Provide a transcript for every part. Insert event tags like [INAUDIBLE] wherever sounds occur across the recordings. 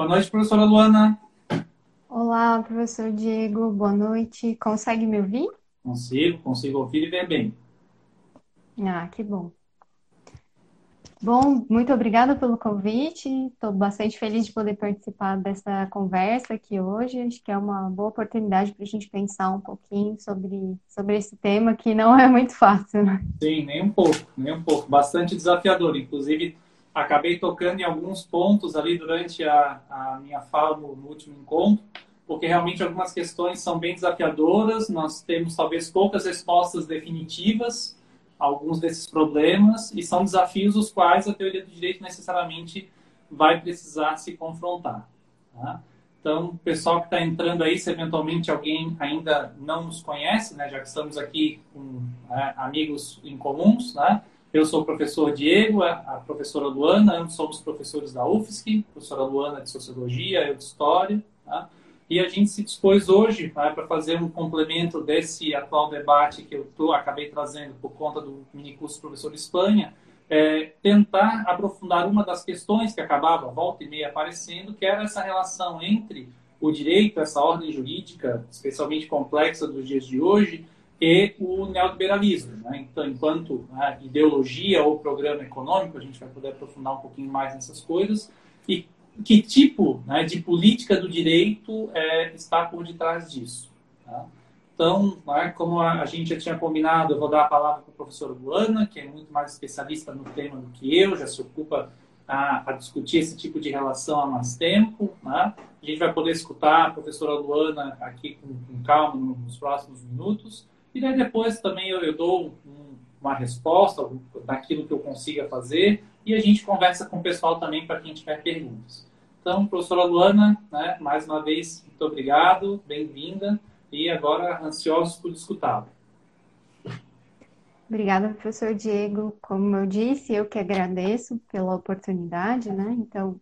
Boa noite, professora Luana. Olá, professor Diego, boa noite. Consegue me ouvir? Consigo, consigo ouvir e ver bem. Ah, que bom. Bom, muito obrigada pelo convite. Estou bastante feliz de poder participar dessa conversa aqui hoje. Acho que é uma boa oportunidade para a gente pensar um pouquinho sobre, sobre esse tema que não é muito fácil. Né? Sim, nem um pouco, nem um pouco. Bastante desafiador. Inclusive, acabei tocando em alguns pontos ali durante a, a minha fala no, no último encontro, porque realmente algumas questões são bem desafiadoras. Nós temos talvez poucas respostas definitivas alguns desses problemas e são desafios os quais a teoria do direito necessariamente vai precisar se confrontar. Tá? Então, pessoal que está entrando aí, se eventualmente alguém ainda não nos conhece, né, já que estamos aqui com né, amigos em comuns, né? Eu sou o professor Diego, a professora Luana, ambos somos professores da UFSC, professora Luana de Sociologia, eu de História, tá? E a gente se dispôs hoje né, para fazer um complemento desse atual debate que eu tô, acabei trazendo por conta do minicurso Professor Espanha, é, tentar aprofundar uma das questões que acabava volta e meia aparecendo, que era essa relação entre o direito, essa ordem jurídica, especialmente complexa dos dias de hoje, e o neoliberalismo. Né? Então, enquanto ideologia ou programa econômico, a gente vai poder aprofundar um pouquinho mais nessas coisas, e que tipo né, de política do direito é, está por detrás disso. Tá? Então, né, como a, a, gente já tinha combinado, eu vou dar a palavra para o professor Luana, que é muito mais especialista no tema do que eu, já se ocupa a, a discutir esse tipo de relação há mais tempo. Né? A gente vai poder escutar a professora Luana aqui com, com calma nos próximos minutos. E daí depois também eu, eu dou um, uma resposta daquilo que eu consiga fazer e a gente conversa com o pessoal também para quem tiver perguntas. Então, professora Luana, né, mais uma vez, muito obrigado, bem-vinda, e agora ansiosos por escutá-la. Obrigada, professor Diego. Como eu disse, eu que agradeço pela oportunidade, né? Então,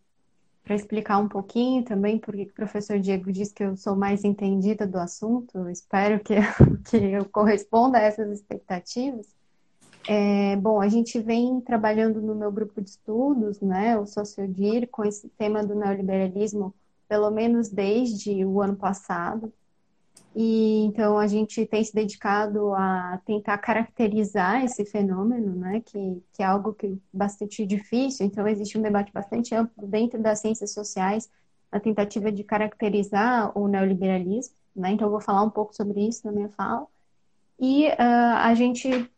para explicar um pouquinho também, porque o professor Diego disse que eu sou mais entendida do assunto, espero que, [LAUGHS] que eu corresponda a essas expectativas. É, bom, a gente vem trabalhando no meu grupo de estudos, né, o Sociodir, com esse tema do neoliberalismo, pelo menos desde o ano passado. E então a gente tem se dedicado a tentar caracterizar esse fenômeno, né, que, que é algo que é bastante difícil. Então existe um debate bastante amplo dentro das ciências sociais na tentativa de caracterizar o neoliberalismo, né? Então eu vou falar um pouco sobre isso na minha fala. E uh, a gente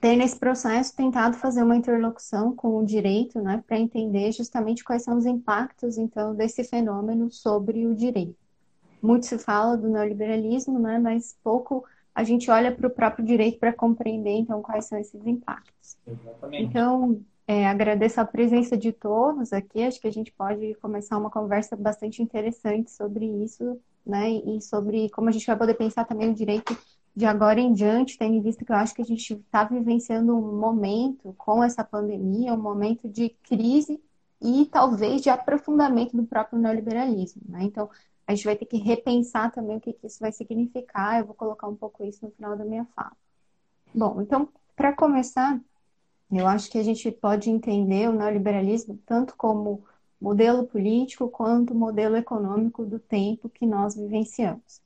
tem nesse processo tentado fazer uma interlocução com o direito, né, para entender justamente quais são os impactos então desse fenômeno sobre o direito. Muito se fala do neoliberalismo, né, mas pouco a gente olha para o próprio direito para compreender então quais são esses impactos. Exatamente. Então, é, agradeço a presença de todos aqui. Acho que a gente pode começar uma conversa bastante interessante sobre isso, né, e sobre como a gente vai poder pensar também o direito de agora em diante, tendo em vista que eu acho que a gente está vivenciando um momento com essa pandemia, um momento de crise e talvez de aprofundamento do próprio neoliberalismo. Né? Então, a gente vai ter que repensar também o que, que isso vai significar. Eu vou colocar um pouco isso no final da minha fala. Bom, então, para começar, eu acho que a gente pode entender o neoliberalismo tanto como modelo político quanto modelo econômico do tempo que nós vivenciamos.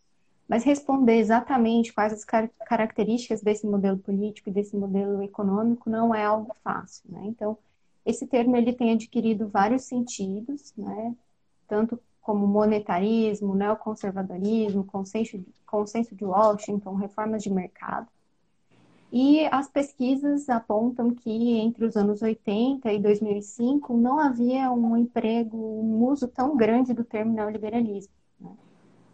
Mas responder exatamente quais as car características desse modelo político e desse modelo econômico não é algo fácil, né? Então, esse termo ele tem adquirido vários sentidos, né? Tanto como monetarismo, neoconservadorismo, consenso, consenso de Washington, reformas de mercado. E as pesquisas apontam que entre os anos 80 e 2005 não havia um emprego, um uso tão grande do termo neoliberalismo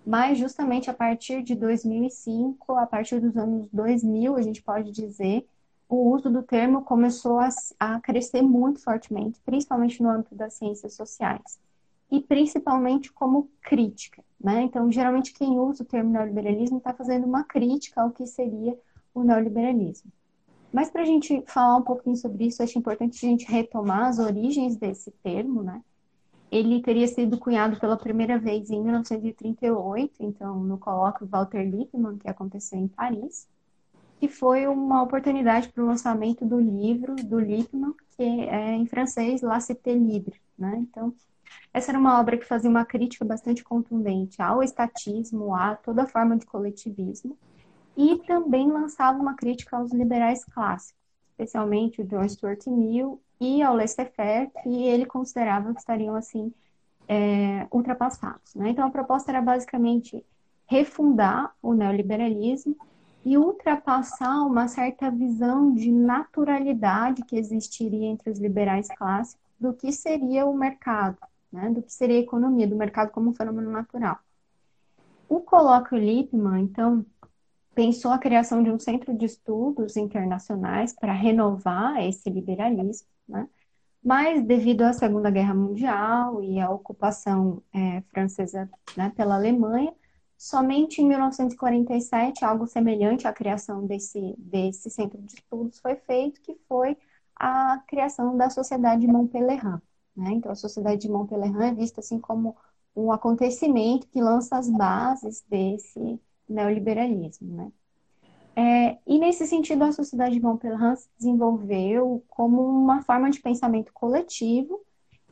mas justamente a partir de 2005, a partir dos anos 2000, a gente pode dizer, o uso do termo começou a, a crescer muito fortemente, principalmente no âmbito das ciências sociais, e principalmente como crítica. Né? Então, geralmente, quem usa o termo neoliberalismo está fazendo uma crítica ao que seria o neoliberalismo. Mas para a gente falar um pouquinho sobre isso, acho importante a gente retomar as origens desse termo, né? ele teria sido cunhado pela primeira vez em 1938, então no colóquio Walter Lippmann, que aconteceu em Paris, que foi uma oportunidade para o lançamento do livro do Lippmann, que é em francês La Cité Libre, né? Então, essa era uma obra que fazia uma crítica bastante contundente ao estatismo, a toda forma de coletivismo, e também lançava uma crítica aos liberais clássicos, especialmente o John Stuart Mill e ao laissez-faire, que ele considerava que estariam assim é, ultrapassados. Né? Então a proposta era basicamente refundar o neoliberalismo e ultrapassar uma certa visão de naturalidade que existiria entre os liberais clássicos do que seria o mercado, né, do que seria a economia, do mercado como um fenômeno natural. O colóquio Lippmann, então, pensou a criação de um centro de estudos internacionais para renovar esse liberalismo, né? mas devido à Segunda Guerra Mundial e à ocupação é, francesa né, pela Alemanha, somente em 1947 algo semelhante à criação desse, desse centro de estudos foi feito, que foi a criação da Sociedade de Montpellier. Né? Então, a Sociedade de Montpellier é vista assim como um acontecimento que lança as bases desse neoliberalismo. Né? É, e nesse sentido, a Sociedade de Montpellier se desenvolveu como uma forma de pensamento coletivo,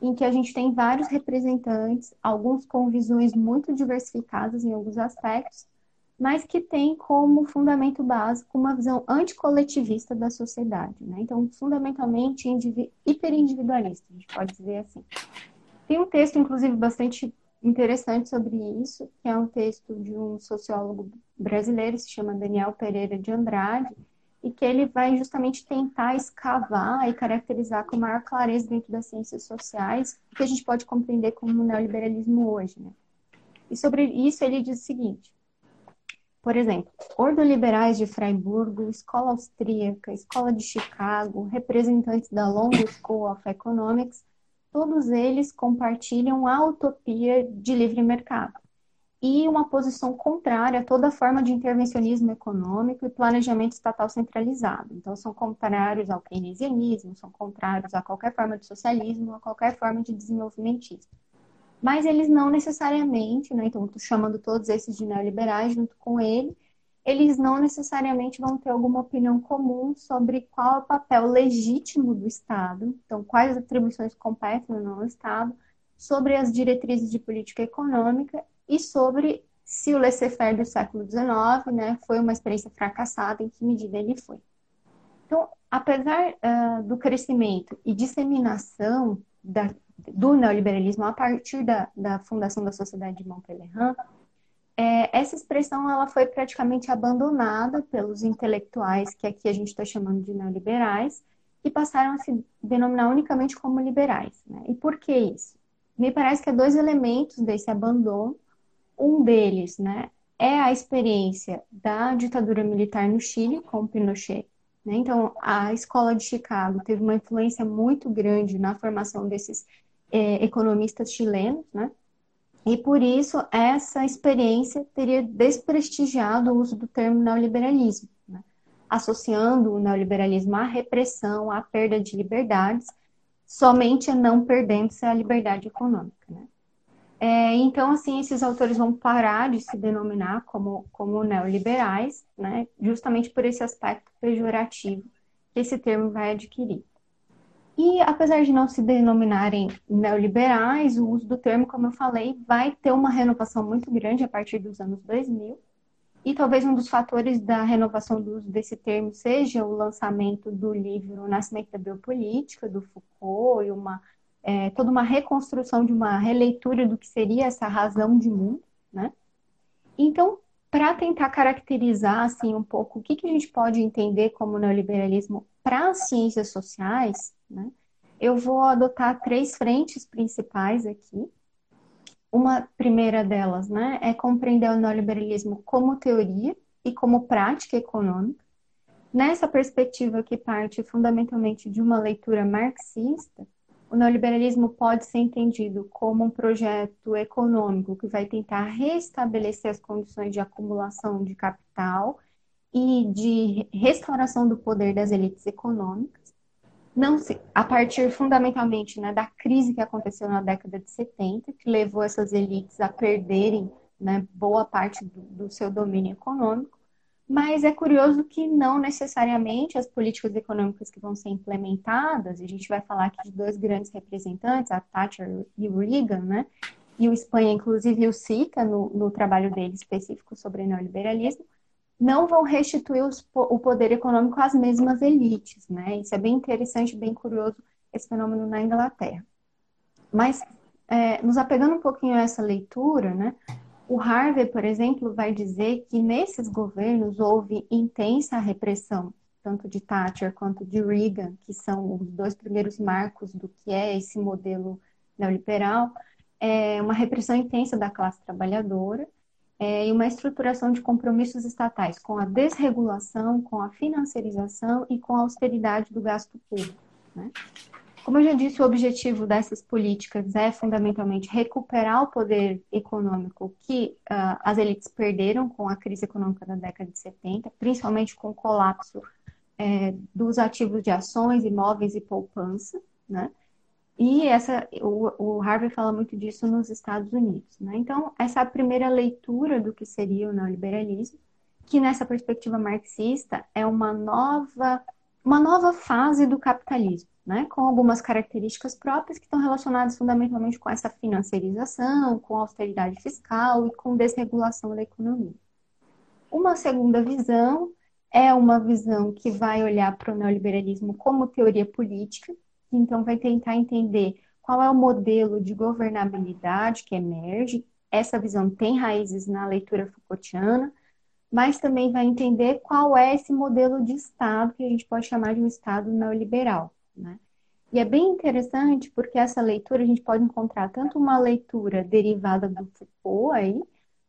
em que a gente tem vários representantes, alguns com visões muito diversificadas em alguns aspectos, mas que tem como fundamento básico uma visão anticoletivista da sociedade. Né? Então, fundamentalmente hiperindividualista, a gente pode dizer assim. Tem um texto, inclusive, bastante interessante sobre isso, que é um texto de um sociólogo brasileiro, se chama Daniel Pereira de Andrade, e que ele vai justamente tentar escavar e caracterizar com maior clareza dentro das ciências sociais o que a gente pode compreender como neoliberalismo hoje. Né? E sobre isso ele diz o seguinte: por exemplo, ordoliberais de Freiburgo, escola austríaca, escola de Chicago, representantes da Long School of Economics, todos eles compartilham a utopia de livre mercado e uma posição contrária a toda forma de intervencionismo econômico e planejamento estatal centralizado. Então, são contrários ao keynesianismo, são contrários a qualquer forma de socialismo, a qualquer forma de desenvolvimentismo mas eles não necessariamente, né, então chamando todos esses de neoliberais junto com ele, eles não necessariamente vão ter alguma opinião comum sobre qual é o papel legítimo do Estado, então quais atribuições competem ou não ao Estado, sobre as diretrizes de política econômica e sobre se o laissez-faire do século XIX né, foi uma experiência fracassada, em que medida ele foi. Então, apesar uh, do crescimento e disseminação da, do neoliberalismo a partir da, da fundação da Sociedade de Montpellier, é, essa expressão ela foi praticamente abandonada pelos intelectuais que aqui a gente está chamando de neoliberais e passaram a se denominar unicamente como liberais. Né? E por que isso? Me parece que há dois elementos desse abandono. Um deles né, é a experiência da ditadura militar no Chile com Pinochet. Né? Então, a escola de Chicago teve uma influência muito grande na formação desses é, economistas chilenos, né? E por isso essa experiência teria desprestigiado o uso do termo neoliberalismo, né? associando o neoliberalismo à repressão, à perda de liberdades, somente a não perdendo-se a liberdade econômica. Né? É, então, assim, esses autores vão parar de se denominar como, como neoliberais, né? justamente por esse aspecto pejorativo que esse termo vai adquirir. E apesar de não se denominarem neoliberais, o uso do termo, como eu falei, vai ter uma renovação muito grande a partir dos anos 2000. E talvez um dos fatores da renovação do uso desse termo seja o lançamento do livro O Nascimento da Biopolítica, do Foucault, e uma, é, toda uma reconstrução de uma releitura do que seria essa razão de mundo, né? Então, para tentar caracterizar assim um pouco o que, que a gente pode entender como neoliberalismo para as ciências sociais, né, eu vou adotar três frentes principais aqui. Uma primeira delas né, é compreender o neoliberalismo como teoria e como prática econômica. Nessa perspectiva que parte fundamentalmente de uma leitura marxista, o neoliberalismo pode ser entendido como um projeto econômico que vai tentar restabelecer as condições de acumulação de capital e de restauração do poder das elites econômicas, não se, a partir fundamentalmente né, da crise que aconteceu na década de 70, que levou essas elites a perderem né, boa parte do, do seu domínio econômico, Mas é curioso que não necessariamente as políticas econômicas que vão ser implementadas, a gente vai falar aqui de dois grandes representantes, a Thatcher e o Reagan, né? E o Espanha, inclusive, o cita no, no trabalho dele específico sobre neoliberalismo, não vão restituir os, o poder econômico às mesmas elites, né? Isso é bem interessante, bem curioso, esse fenômeno na Inglaterra. Mas, é, nos apegando um pouquinho a essa leitura, né? O Harvey, por exemplo, vai dizer que nesses governos houve intensa repressão, tanto de Thatcher quanto de Reagan, que são os dois primeiros marcos do que é esse modelo neoliberal, é uma repressão intensa da classe trabalhadora é, e uma estruturação de compromissos estatais com a desregulação, com a financiarização e com a austeridade do gasto público. Né? Como eu já disse, o objetivo dessas políticas é fundamentalmente recuperar o poder econômico que uh, as elites perderam com a crise econômica da década de 70, principalmente com o colapso é, dos ativos de ações, imóveis e poupança, né? E essa, o, o Harvey fala muito disso nos Estados Unidos, né? Então, essa é a primeira leitura do que seria o neoliberalismo, que nessa perspectiva marxista é uma nova, uma nova fase do capitalismo né, com algumas características próprias que estão relacionadas fundamentalmente com essa financiarização, com austeridade fiscal e com desregulação da economia. Uma segunda visão é uma visão que vai olhar para o neoliberalismo como teoria política, então vai tentar entender qual é o modelo de governabilidade que emerge. Essa visão tem raízes na leitura Foucaultiana, mas também vai entender qual é esse modelo de Estado que a gente pode chamar de um Estado neoliberal. Né? E é bem interessante porque essa leitura a gente pode encontrar tanto uma leitura derivada do Foucault aí,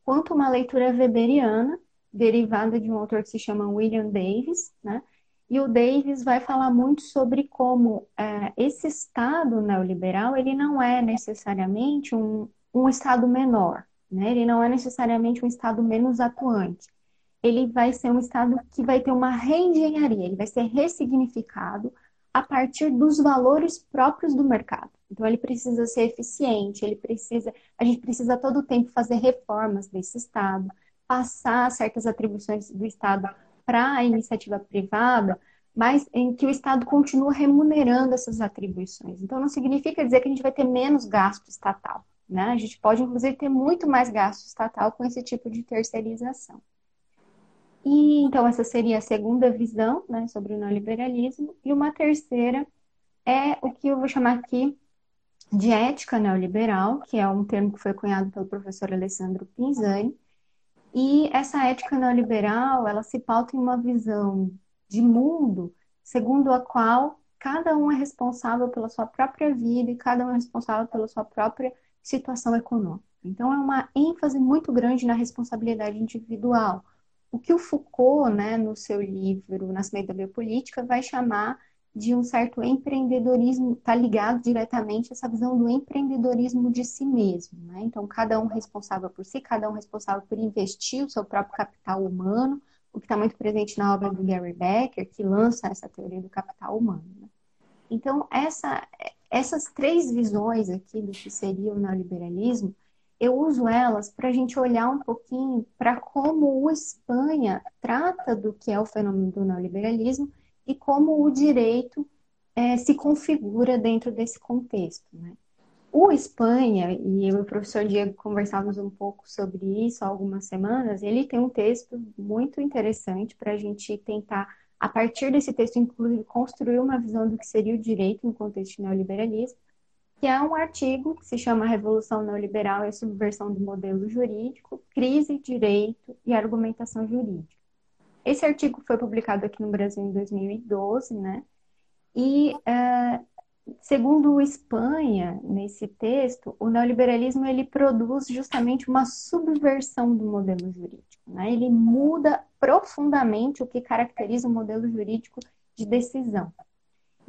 quanto uma leitura weberiana, derivada de um autor que se chama William Davis, né? E o Davis vai falar muito sobre como é, esse Estado neoliberal ele não é necessariamente um, um Estado menor, né? Ele não é necessariamente um Estado menos atuante. Ele vai ser um Estado que vai ter uma reengenharia, ele vai ser ressignificado a partir dos valores próprios do mercado. Então ele precisa ser eficiente, ele precisa, a gente precisa todo o tempo fazer reformas desse estado, passar certas atribuições do estado para a iniciativa privada, mas em que o estado continua remunerando essas atribuições. Então não significa dizer que a gente vai ter menos gasto estatal, né? A gente pode inclusive ter muito mais gasto estatal com esse tipo de terceirização. E então essa seria a segunda visão, né, sobre o neoliberalismo, e uma terceira é o que eu vou chamar aqui de ética neoliberal, que é um termo que foi cunhado pelo professor Alessandro Pinzani. E essa ética neoliberal, ela se pauta em uma visão de mundo segundo a qual cada um é responsável pela sua própria vida e cada um é responsável pela sua própria situação econômica. Então é uma ênfase muito grande na responsabilidade individual o que o Foucault, né, no seu livro Nascimento da Biopolítica, vai chamar de um certo empreendedorismo, está ligado diretamente a essa visão do empreendedorismo de si mesmo. Né? Então, cada um responsável por si, cada um responsável por investir o seu próprio capital humano, o que está muito presente na obra do Gary Becker, que lança essa teoria do capital humano. Né? Então, essa, essas três visões aqui do que seria o neoliberalismo, eu uso elas para a gente olhar um pouquinho para como o Espanha trata do que é o fenômeno do neoliberalismo e como o direito é, se configura dentro desse contexto. Né? O Espanha, e eu e o professor Diego conversávamos um pouco sobre isso há algumas semanas, ele tem um texto muito interessante para a gente tentar, a partir desse texto, inclusive, construir uma visão do que seria o direito no contexto de neoliberalismo que é um artigo que se chama Revolução Neoliberal e a Subversão do Modelo Jurídico, Crise, Direito e Argumentação Jurídica. Esse artigo foi publicado aqui no Brasil em 2012, né? E, é, segundo o Espanha, nesse texto, o neoliberalismo ele produz justamente uma subversão do modelo jurídico, né? Ele muda profundamente o que caracteriza o modelo jurídico de decisão.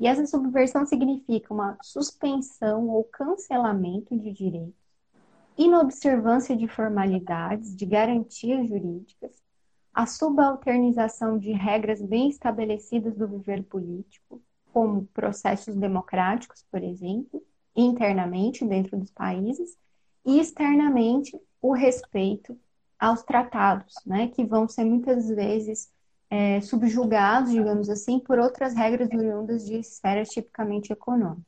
E essa subversão significa uma suspensão ou cancelamento de direitos, inobservância de formalidades, de garantias jurídicas, a subalternização de regras bem estabelecidas do viver político, como processos democráticos, por exemplo, internamente dentro dos países, e externamente o respeito aos tratados, né, que vão ser muitas vezes é, subjugados, digamos assim, por outras regras oriundas de esferas tipicamente econômicas.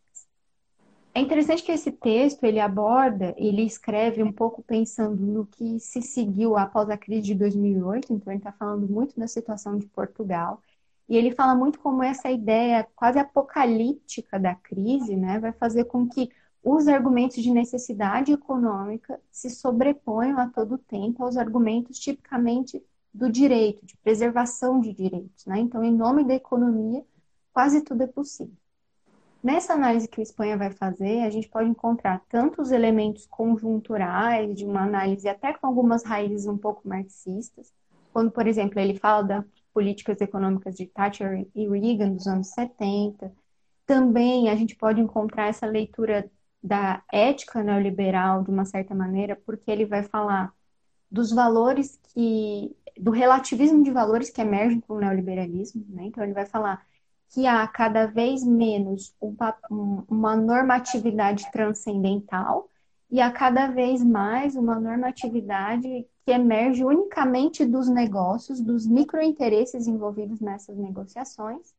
É interessante que esse texto ele aborda, ele escreve um pouco pensando no que se seguiu após a crise de 2008, então ele está falando muito da situação de Portugal, e ele fala muito como essa ideia quase apocalíptica da crise né, vai fazer com que os argumentos de necessidade econômica se sobreponham a todo tempo aos argumentos tipicamente do direito, de preservação de direitos. Né? Então, em nome da economia, quase tudo é possível. Nessa análise que o Espanha vai fazer, a gente pode encontrar tanto os elementos conjunturais, de uma análise até com algumas raízes um pouco marxistas, quando, por exemplo, ele fala das políticas econômicas de Thatcher e Reagan dos anos 70. Também a gente pode encontrar essa leitura da ética neoliberal, de uma certa maneira, porque ele vai falar dos valores que. do relativismo de valores que emergem com o neoliberalismo, né? Então, ele vai falar que há cada vez menos uma normatividade transcendental e há cada vez mais uma normatividade que emerge unicamente dos negócios, dos microinteresses envolvidos nessas negociações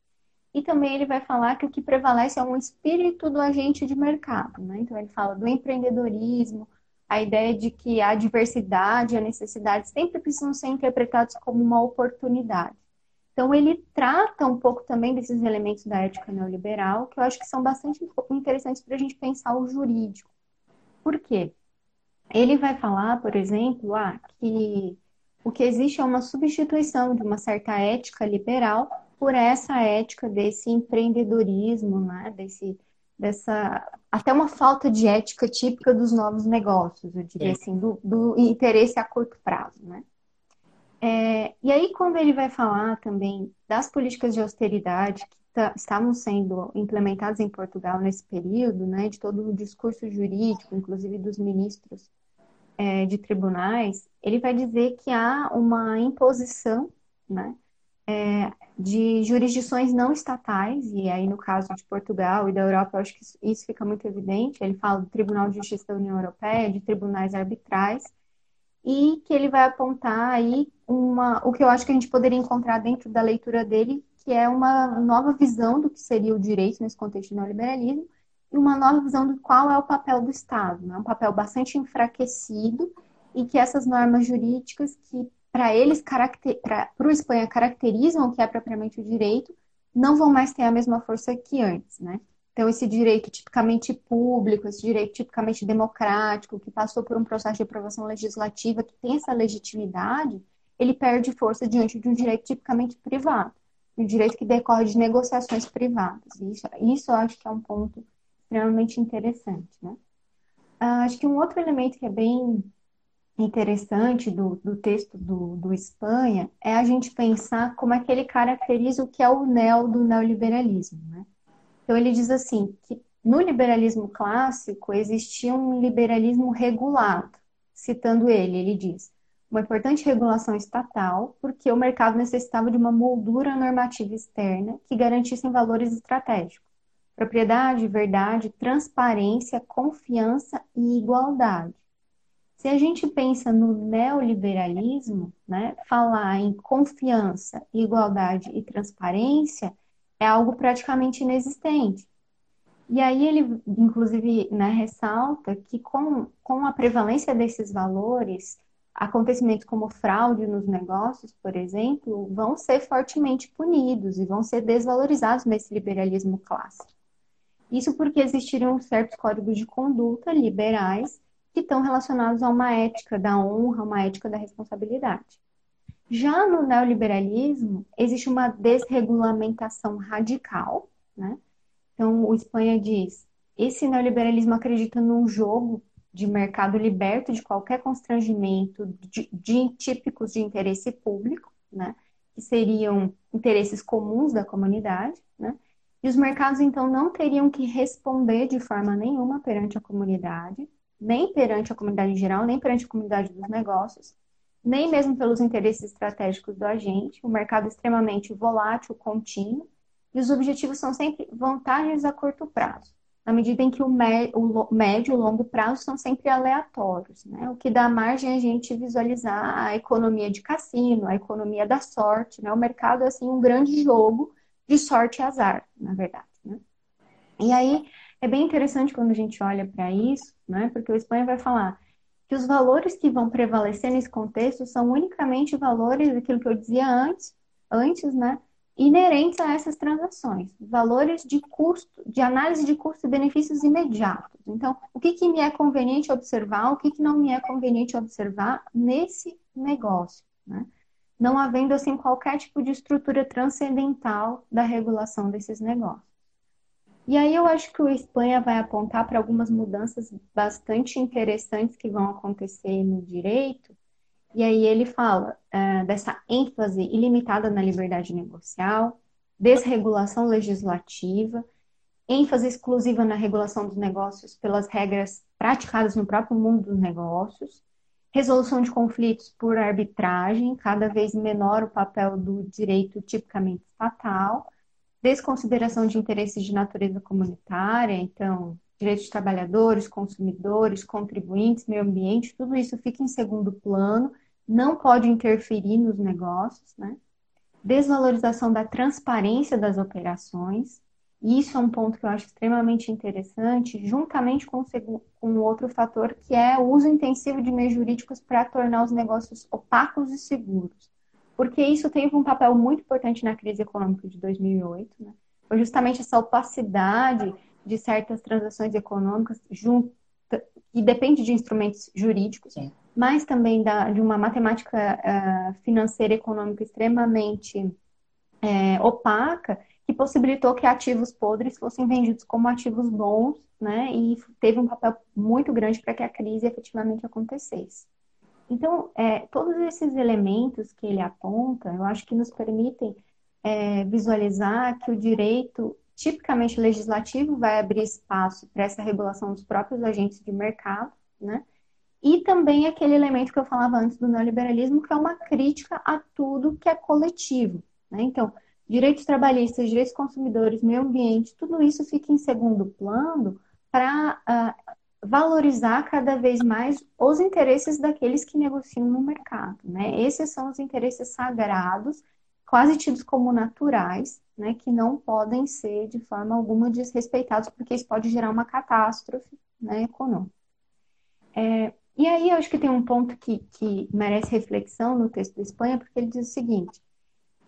e também ele vai falar que o que prevalece é um espírito do agente de mercado. Né? Então, ele fala do empreendedorismo, a ideia de que a diversidade, a necessidade sempre precisam ser interpretados como uma oportunidade. Então, ele trata um pouco também desses elementos da ética neoliberal, que eu acho que são bastante interessantes para a gente pensar o jurídico. Por quê? Ele vai falar, por exemplo, ah, que o que existe é uma substituição de uma certa ética liberal por essa ética desse empreendedorismo, né? Desse, dessa até uma falta de ética típica dos novos negócios, eu diria assim, do, do, interesse a curto prazo, né? É, e aí, quando ele vai falar também das políticas de austeridade que tá, estavam sendo implementadas em Portugal nesse período, né, de todo o discurso jurídico, inclusive dos ministros é, de tribunais, ele vai dizer que há uma imposição, né, é, de jurisdições não estatais, e aí no caso de Portugal e da Europa, eu acho que isso fica muito evidente. Ele fala do Tribunal de Justiça da União Europeia, de tribunais arbitrais, e que ele vai apontar aí uma, o que eu acho que a gente poderia encontrar dentro da leitura dele, que é uma nova visão do que seria o direito nesse contexto do neoliberalismo, e uma nova visão do qual é o papel do Estado, né? um papel bastante enfraquecido, e que essas normas jurídicas que para eles, para o Espanha, caracterizam o que é propriamente o direito, não vão mais ter a mesma força que antes, né? Então, esse direito tipicamente público, esse direito tipicamente democrático, que passou por um processo de aprovação legislativa, que tem essa legitimidade, ele perde força diante de um direito tipicamente privado, um direito que decorre de negociações privadas. Isso, isso eu acho que é um ponto extremamente interessante, né? Ah, acho que um outro elemento que é bem interessante do, do texto do, do Espanha é a gente pensar como é que ele caracteriza o que é o neo do neoliberalismo. Né? Então, ele diz assim, que no liberalismo clássico existia um liberalismo regulado. Citando ele, ele diz, uma importante regulação estatal, porque o mercado necessitava de uma moldura normativa externa que garantisse valores estratégicos. Propriedade, verdade, transparência, confiança e igualdade. Se a gente pensa no neoliberalismo, né, falar em confiança, igualdade e transparência é algo praticamente inexistente. E aí ele, inclusive, né, ressalta que com, com a prevalência desses valores, acontecimentos como fraude nos negócios, por exemplo, vão ser fortemente punidos e vão ser desvalorizados nesse liberalismo clássico. Isso porque existiriam certos códigos de conduta liberais que estão relacionados a uma ética da honra, uma ética da responsabilidade. Já no neoliberalismo, existe uma desregulamentação radical, né? Então, o Espanha diz: esse neoliberalismo acredita num jogo de mercado liberto de qualquer constrangimento de, de típicos de interesse público, né? Que seriam interesses comuns da comunidade, né? E os mercados, então, não teriam que responder de forma nenhuma perante a comunidade, nem perante a comunidade em geral, nem perante a comunidade dos negócios, nem mesmo pelos interesses estratégicos do agente. O mercado é extremamente volátil, contínuo, e os objetivos são sempre vantagens a curto prazo. na medida em que o, médio e longo prazo são sempre aleatórios, né? O que dá margem a gente visualizar a economia de cassino, a economia da sorte, né? O mercado é assim um grande jogo de sorte e azar, na verdade, né? E aí é bem interessante quando a gente olha para isso, né? Porque o Espanha vai falar que os valores que vão prevalecer nesse contexto são unicamente valores, aquilo que eu dizia antes, antes, né? Inerentes a essas transações, valores de custo, de análise de custos e benefícios imediatos. Então, o que, que me é conveniente observar, o que, que não me é conveniente observar nesse negócio, né? Não havendo, assim, qualquer tipo de estrutura transcendental da regulação desses negócios. E aí eu acho que o Espanha vai apontar para algumas mudanças bastante interessantes que vão acontecer no direito. E aí ele fala uh, dessa ênfase ilimitada na liberdade negocial, desregulação legislativa, ênfase exclusiva na regulação dos negócios pelas regras praticadas no próprio mundo dos negócios, resolução de conflitos por arbitragem, cada vez menor o papel do direito tipicamente estatal, desconsideração de interesses de natureza comunitária, então, direitos de trabalhadores, consumidores, contribuintes, meio ambiente, tudo isso fica em segundo plano, não pode interferir nos negócios, né? Desvalorização da transparência das operações, isso é um ponto que eu acho extremamente interessante, juntamente com, com outro fator, que é o uso intensivo de meios jurídicos para tornar os negócios opacos e seguros porque isso teve um papel muito importante na crise econômica de 2008, né? Foi justamente essa opacidade de certas transações econômicas junto, que depende de instrumentos jurídicos, Sim. mas também da, de uma matemática uh, financeira e econômica extremamente uh, opaca, que possibilitou que ativos podres fossem vendidos como ativos bons, né? E teve um papel muito grande para que a crise efetivamente acontecesse. Então, é, todos esses elementos que ele aponta, eu acho que nos permitem é, visualizar que o direito tipicamente legislativo vai abrir espaço para essa regulação dos próprios agentes de mercado, né? E também aquele elemento que eu falava antes do neoliberalismo, que é uma crítica a tudo que é coletivo, né? Então, direitos trabalhistas, direitos consumidores, meio ambiente, tudo isso fica em segundo plano para uh, valorizar cada vez mais os interesses daqueles que negociam no mercado, né? Esses são os interesses sagrados, quase tidos como naturais, né? Que não podem ser de forma alguma desrespeitados, porque isso pode gerar uma catástrofe, né? Econômica. É, e aí eu acho que tem um ponto que, que merece reflexão no texto da Espanha, porque ele diz o seguinte: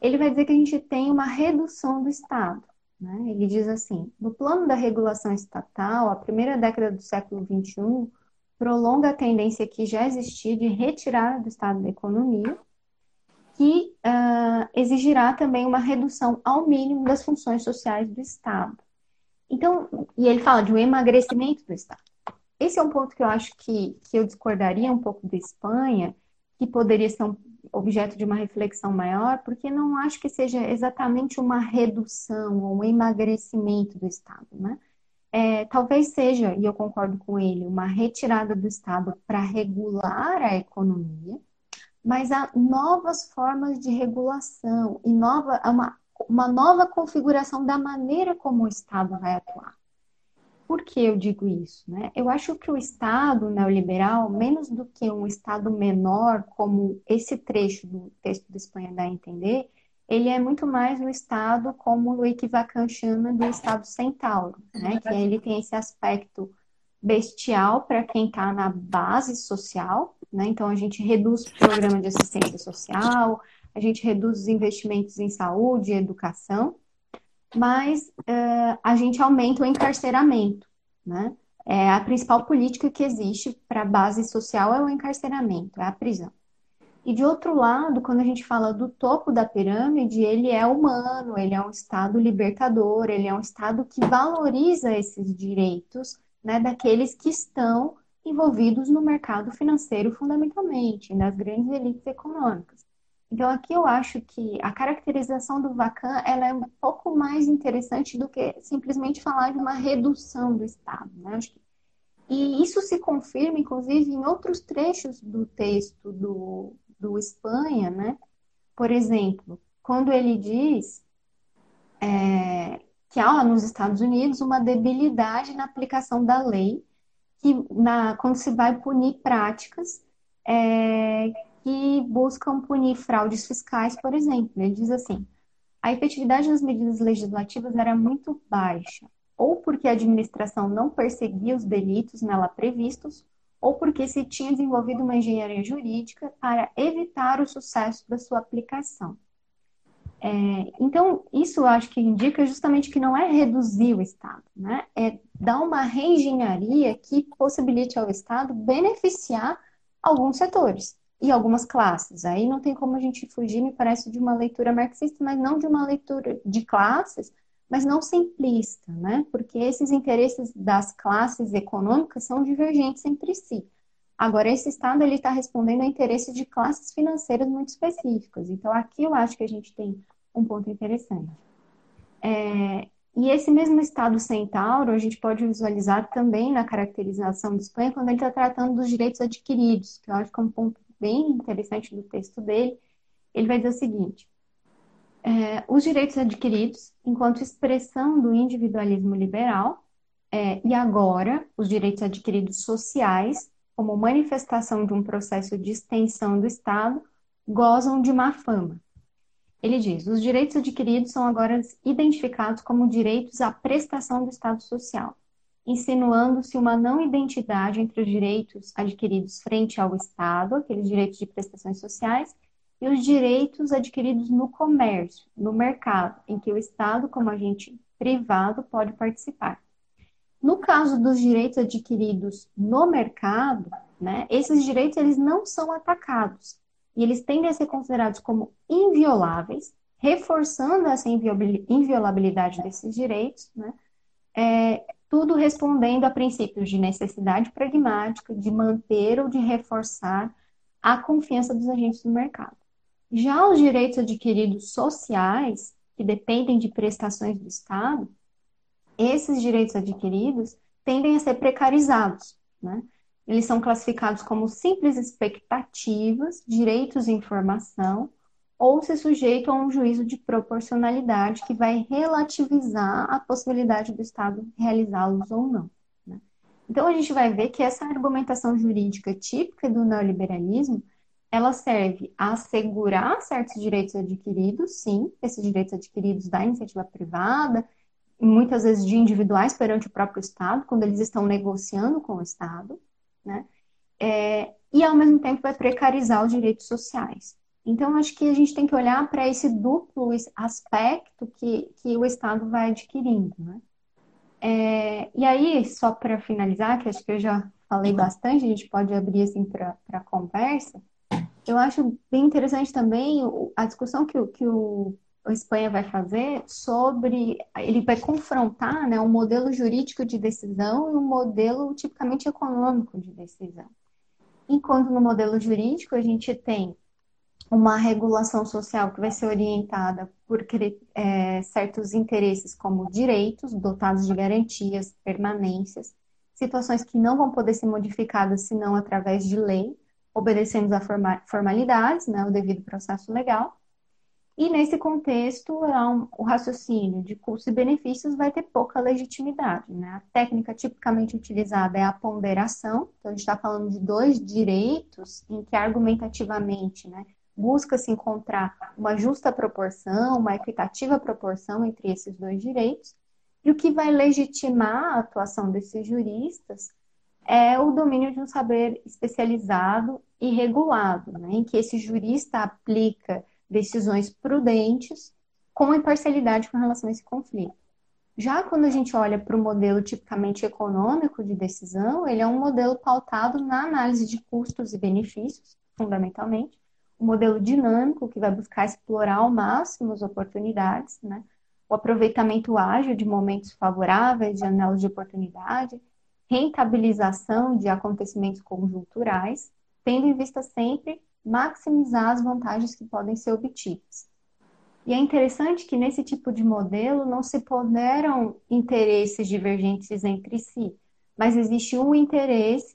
ele vai dizer que a gente tem uma redução do Estado. Né? Ele diz assim: no plano da regulação estatal, a primeira década do século XXI prolonga a tendência que já existia de retirada do Estado da economia, que uh, exigirá também uma redução ao mínimo das funções sociais do Estado. Então, e ele fala de um emagrecimento do Estado. Esse é um ponto que eu acho que, que eu discordaria um pouco da Espanha, que poderia ser um, objeto de uma reflexão maior, porque não acho que seja exatamente uma redução ou um emagrecimento do Estado, né? É, talvez seja, e eu concordo com ele, uma retirada do Estado para regular a economia, mas há novas formas de regulação e nova, uma, uma nova configuração da maneira como o Estado vai atuar. Por que eu digo isso? Né? Eu acho que o Estado neoliberal, menos do que um Estado menor, como esse trecho do texto da Espanha dá a entender, ele é muito mais um Estado como o Vacan chama do Estado centauro, né? que ele tem esse aspecto bestial para quem está na base social, né? então a gente reduz o programa de assistência social, a gente reduz os investimentos em saúde e educação, mas uh, a gente aumenta o encarceramento, né? É a principal política que existe para a base social é o encarceramento, é a prisão. E de outro lado, quando a gente fala do topo da pirâmide, ele é humano, ele é um Estado libertador, ele é um Estado que valoriza esses direitos né, daqueles que estão envolvidos no mercado financeiro, fundamentalmente, nas grandes elites econômicas. Então, aqui eu acho que a caracterização do Vacan ela é um pouco mais interessante do que simplesmente falar de uma redução do Estado. Né? E isso se confirma, inclusive, em outros trechos do texto do, do Espanha. Né? Por exemplo, quando ele diz é, que há nos Estados Unidos uma debilidade na aplicação da lei, que na, quando se vai punir práticas é, que buscam punir fraudes fiscais, por exemplo. Ele diz assim: a efetividade das medidas legislativas era muito baixa, ou porque a administração não perseguia os delitos nela previstos, ou porque se tinha desenvolvido uma engenharia jurídica para evitar o sucesso da sua aplicação. É, então, isso eu acho que indica justamente que não é reduzir o Estado, né? é dar uma reengenharia que possibilite ao Estado beneficiar alguns setores e algumas classes. Aí não tem como a gente fugir, me parece, de uma leitura marxista, mas não de uma leitura de classes, mas não simplista, né? Porque esses interesses das classes econômicas são divergentes entre si. Agora, esse Estado ele está respondendo a interesses de classes financeiras muito específicas. Então, aqui eu acho que a gente tem um ponto interessante. É, e esse mesmo Estado centauro a gente pode visualizar também na caracterização de Espanha quando ele está tratando dos direitos adquiridos, que eu acho que é um ponto bem interessante do texto dele. Ele vai dizer o seguinte: é, os direitos adquiridos, enquanto expressão do individualismo liberal, é, e agora os direitos adquiridos sociais, como manifestação de um processo de extensão do Estado, gozam de má fama. Ele diz: os direitos adquiridos são agora identificados como direitos à prestação do Estado social, insinuando-se uma não identidade entre os direitos adquiridos frente ao Estado, aqueles direitos de prestações sociais, e os direitos adquiridos no comércio, no mercado, em que o Estado, como agente privado, pode participar. No caso dos direitos adquiridos no mercado, né, esses direitos eles não são atacados e eles tendem a ser considerados como invioláveis, reforçando essa inviolabilidade desses direitos, né, é, tudo respondendo a princípios de necessidade pragmática, de manter ou de reforçar a confiança dos agentes do mercado. Já os direitos adquiridos sociais, que dependem de prestações do Estado, esses direitos adquiridos tendem a ser precarizados. Né? Eles são classificados como simples expectativas, direitos de informação, ou se sujeitam a um juízo de proporcionalidade que vai relativizar a possibilidade do Estado realizá-los ou não. Né? Então, a gente vai ver que essa argumentação jurídica típica do neoliberalismo ela serve a assegurar certos direitos adquiridos, sim, esses direitos adquiridos da iniciativa privada, muitas vezes de individuais perante o próprio Estado, quando eles estão negociando com o Estado, né? É, e ao mesmo tempo vai precarizar os direitos sociais. Então, acho que a gente tem que olhar para esse duplo aspecto que, que o Estado vai adquirindo. Né? É, e aí, só para finalizar, que acho que eu já falei bastante, a gente pode abrir assim para a conversa, eu acho bem interessante também a discussão que, que o a Espanha vai fazer sobre. Ele vai confrontar né, um modelo jurídico de decisão e um modelo tipicamente econômico de decisão. Enquanto no modelo jurídico a gente tem uma regulação social que vai ser orientada por é, certos interesses, como direitos dotados de garantias, permanências, situações que não vão poder ser modificadas senão através de lei, obedecendo a formalidades, né, o devido processo legal e nesse contexto, o raciocínio de custos e benefícios vai ter pouca legitimidade. Né? A técnica tipicamente utilizada é a ponderação, então a gente está falando de dois direitos em que argumentativamente né, busca-se encontrar uma justa proporção, uma equitativa proporção entre esses dois direitos, e o que vai legitimar a atuação desses juristas é o domínio de um saber especializado e regulado, né, em que esse jurista aplica decisões prudentes com imparcialidade com relação a esse conflito. Já quando a gente olha para o modelo tipicamente econômico de decisão, ele é um modelo pautado na análise de custos e benefícios, fundamentalmente, um modelo dinâmico que vai buscar explorar ao máximo as oportunidades, né? o aproveitamento ágil de momentos favoráveis, janelas de oportunidade, rentabilização de acontecimentos conjunturais, tendo em vista sempre maximizar as vantagens que podem ser obtidas. E é interessante que nesse tipo de modelo não se ponderam interesses divergentes entre si, mas existe um interesse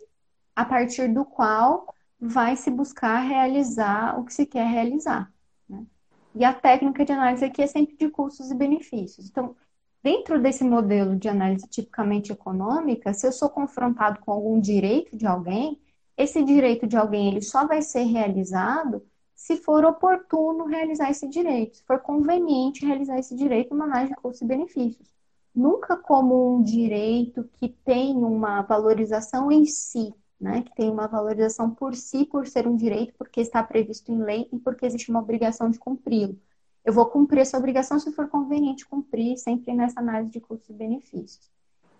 a partir do qual vai se buscar realizar o que se quer realizar. Né? E a técnica de análise aqui é sempre de custos e benefícios. Então, dentro desse modelo de análise tipicamente econômica, se eu sou confrontado com algum direito de alguém, esse direito de alguém ele só vai ser realizado se for oportuno realizar esse direito, se for conveniente realizar esse direito numa análise de custos e benefícios. Nunca como um direito que tem uma valorização em si, né? que tem uma valorização por si, por ser um direito, porque está previsto em lei e porque existe uma obrigação de cumpri-lo. Eu vou cumprir essa obrigação se for conveniente cumprir, sempre nessa análise de custos e benefícios.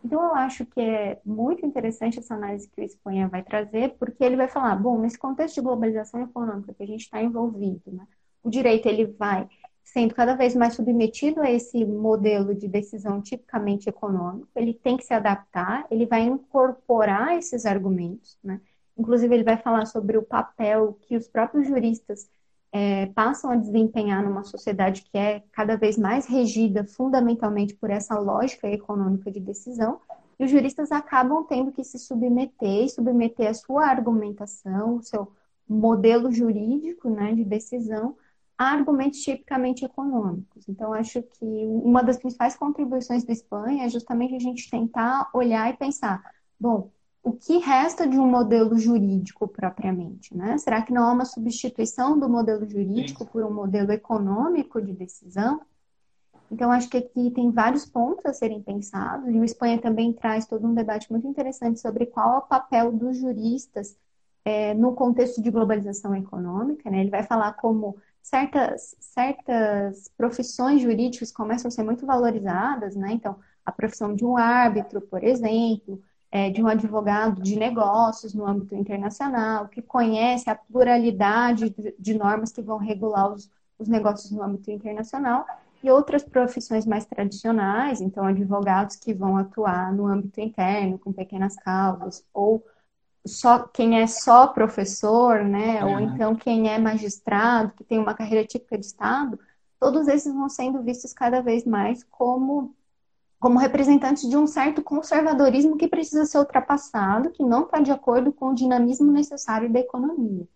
Então, eu acho que é muito interessante essa análise que o Espanha vai trazer, porque ele vai falar, bom, nesse contexto de globalização econômica que a gente está envolvido, né, o direito ele vai sendo cada vez mais submetido a esse modelo de decisão tipicamente econômico, ele tem que se adaptar, ele vai incorporar esses argumentos, né? Inclusive, ele vai falar sobre o papel que os próprios juristas é, passam a desempenhar numa sociedade que é cada vez mais regida fundamentalmente por essa lógica econômica de decisão, e os juristas acabam tendo que se submeter submeter a sua argumentação, o seu modelo jurídico né, de decisão argumentos tipicamente econômicos. Então, acho que uma das principais contribuições do Espanha é justamente a gente tentar olhar e pensar, bom, o que resta de um modelo jurídico propriamente, né? Será que não há uma substituição do modelo jurídico por um modelo econômico de decisão? Então, acho que aqui tem vários pontos a serem pensados, e o Espanha também traz todo um debate muito interessante sobre qual é o papel dos juristas é, no contexto de globalização econômica, né? Ele vai falar como certas, certas profissões jurídicas começam a ser muito valorizadas, né? Então, a profissão de um árbitro, por exemplo, é, de um advogado de negócios no âmbito internacional, que conhece a pluralidade de, normas que vão regular os, os negócios no âmbito internacional, e outras profissões mais tradicionais, então advogados que vão atuar no âmbito interno, com pequenas causas, ou só quem é só professor, né, é. ou então quem é magistrado, que tem uma carreira típica de Estado, todos esses vão sendo vistos cada vez mais como como representantes de um certo conservadorismo que precisa ser ultrapassado, que não está de acordo com o dinamismo necessário da economia.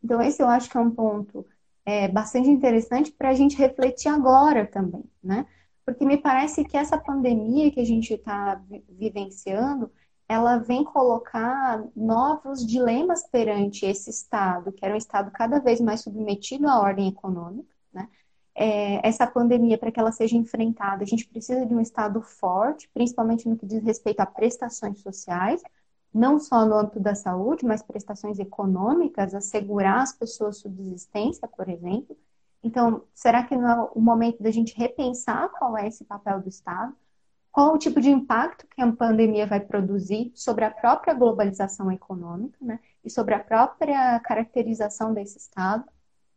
Então, esse eu acho que é um ponto é, bastante interessante para a gente refletir agora também, né? Porque me parece que essa pandemia que a gente está vivenciando, ela vem colocar novos dilemas perante esse Estado, que era um Estado cada vez mais submetido à ordem econômica, né? é, essa pandemia, para que ela seja enfrentada, a gente precisa de um Estado forte, principalmente no que diz respeito a prestações sociais, não só no âmbito da saúde, mas prestações econômicas, assegurar as pessoas subsistência, por exemplo. Então, será que não é o momento da gente repensar qual é esse papel do Estado? Qual o tipo de impacto que a pandemia vai produzir sobre a própria globalização econômica, né? E sobre a própria caracterização desse Estado?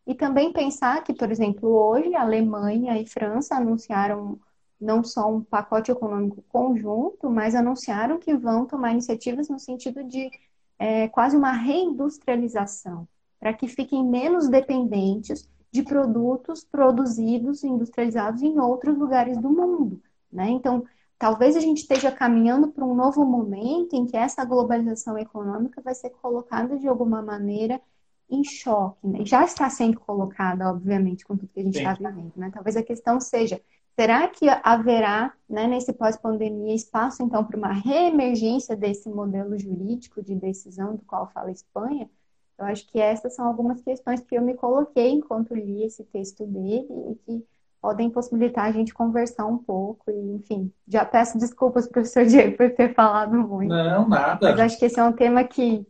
E também pensar que, por exemplo, hoje a Alemanha e França anunciaram não só um pacote econômico conjunto, mas anunciaram que vão tomar iniciativas no sentido de é, quase uma reindustrialização, para que fiquem menos dependentes de produtos produzidos e industrializados em outros lugares do mundo. Né? Então, talvez a gente esteja caminhando para um novo momento em que essa globalização econômica vai ser colocada de alguma maneira em choque, né? Já está sendo colocada, obviamente, com tudo que a gente está vivendo, né? Talvez a questão seja, será que haverá, né, nesse pós-pandemia, espaço, então, para uma reemergência desse modelo jurídico de decisão do qual fala a Espanha? Eu acho que essas são algumas questões que eu me coloquei enquanto li esse texto dele e que podem possibilitar a gente conversar um pouco e, enfim, já peço desculpas, professor Diego, por ter falado muito. Não, nada. Mas acho que esse é um tema que,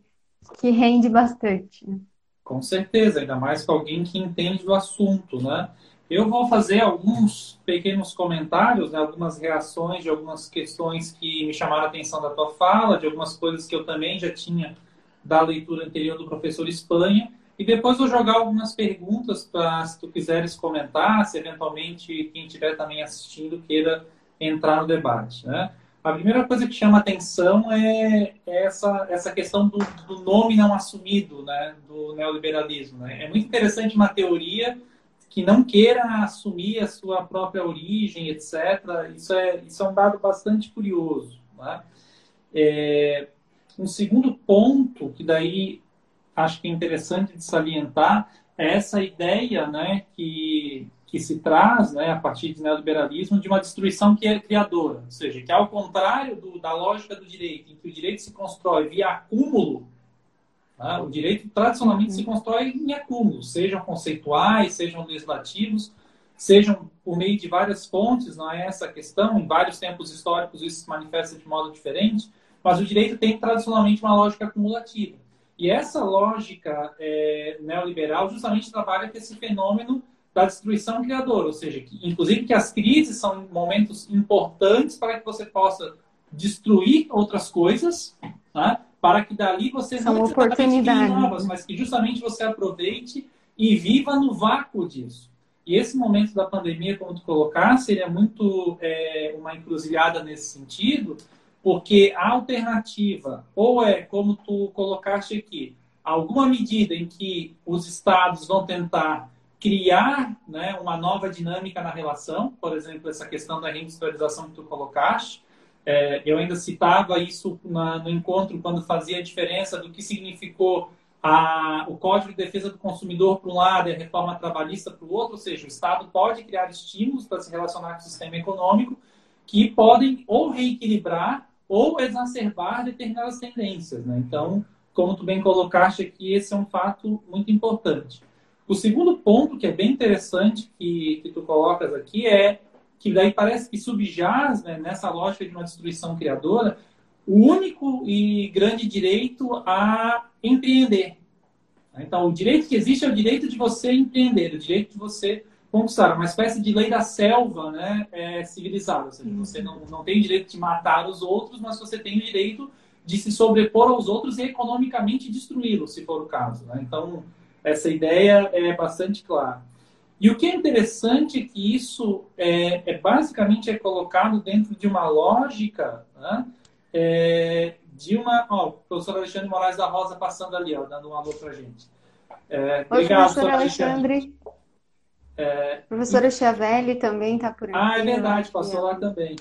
que rende bastante. Com certeza, ainda mais com alguém que entende do assunto, né? Eu vou fazer alguns pequenos comentários, né, algumas reações de algumas questões que me chamaram a atenção da tua fala, de algumas coisas que eu também já tinha da leitura anterior do professor Espanha, e depois vou jogar algumas perguntas para, se tu quiseres comentar, se eventualmente quem estiver também assistindo queira entrar no debate, né? A primeira coisa que chama atenção é, é essa, essa questão do, do, nome não assumido né, do neoliberalismo. Né? É muito interessante uma teoria que não queira assumir a sua própria origem, etc. Isso é, isso é um dado bastante curioso. Né? É, um segundo ponto, que daí acho que é interessante de salientar, é essa ideia né, que, que se traz, né, a partir do neoliberalismo, de uma destruição que é criadora, ou seja, que ao contrário do, da lógica do direito, em que o direito se constrói via acúmulo, né, o direito tradicionalmente se constrói em acúmulos, sejam conceituais, sejam legislativos, sejam por meio de várias fontes, não é essa a questão, em vários tempos históricos isso se manifesta de modo diferente, mas o direito tem tradicionalmente uma lógica acumulativa. E essa lógica é, neoliberal justamente trabalha com esse fenômeno da destruição criadora, ou seja, que, inclusive que as crises são momentos importantes para que você possa destruir outras coisas, né? para que dali você são não oportunidades novas, mas que justamente você aproveite e viva no vácuo disso. E esse momento da pandemia, como tu colocaste, seria muito é, uma encruzilhada nesse sentido, porque a alternativa, ou é, como tu colocaste aqui, alguma medida em que os estados vão tentar criar né, uma nova dinâmica na relação, por exemplo, essa questão da reindustrialização que tu colocaste. É, eu ainda citava isso na, no encontro quando fazia a diferença do que significou a, o Código de Defesa do Consumidor para um lado e a reforma trabalhista para o outro, ou seja, o Estado pode criar estímulos para se relacionar com o sistema econômico que podem ou reequilibrar ou exacerbar determinadas tendências. Né? Então, como tu bem colocaste aqui, esse é um fato muito importante. O segundo ponto, que é bem interessante que, que tu colocas aqui, é que daí parece que subjaz né, nessa lógica de uma destruição criadora o único e grande direito a empreender. Então, o direito que existe é o direito de você empreender, o direito de você conquistar, uma espécie de lei da selva né, é, civilizada. Ou seja, você não, não tem o direito de matar os outros, mas você tem o direito de se sobrepor aos outros e economicamente destruí-los, se for o caso. Né? Então, essa ideia é bastante clara. E o que é interessante é que isso é, é basicamente é colocado dentro de uma lógica né, é, de uma. Ó, o professor Alexandre Moraes da Rosa passando ali, ó, dando um alô para a gente. É, Oi, obrigado, professor Alexandre. Alexandre. É, professora Chiavelli também está por aqui. Ah, é verdade, passou lá também.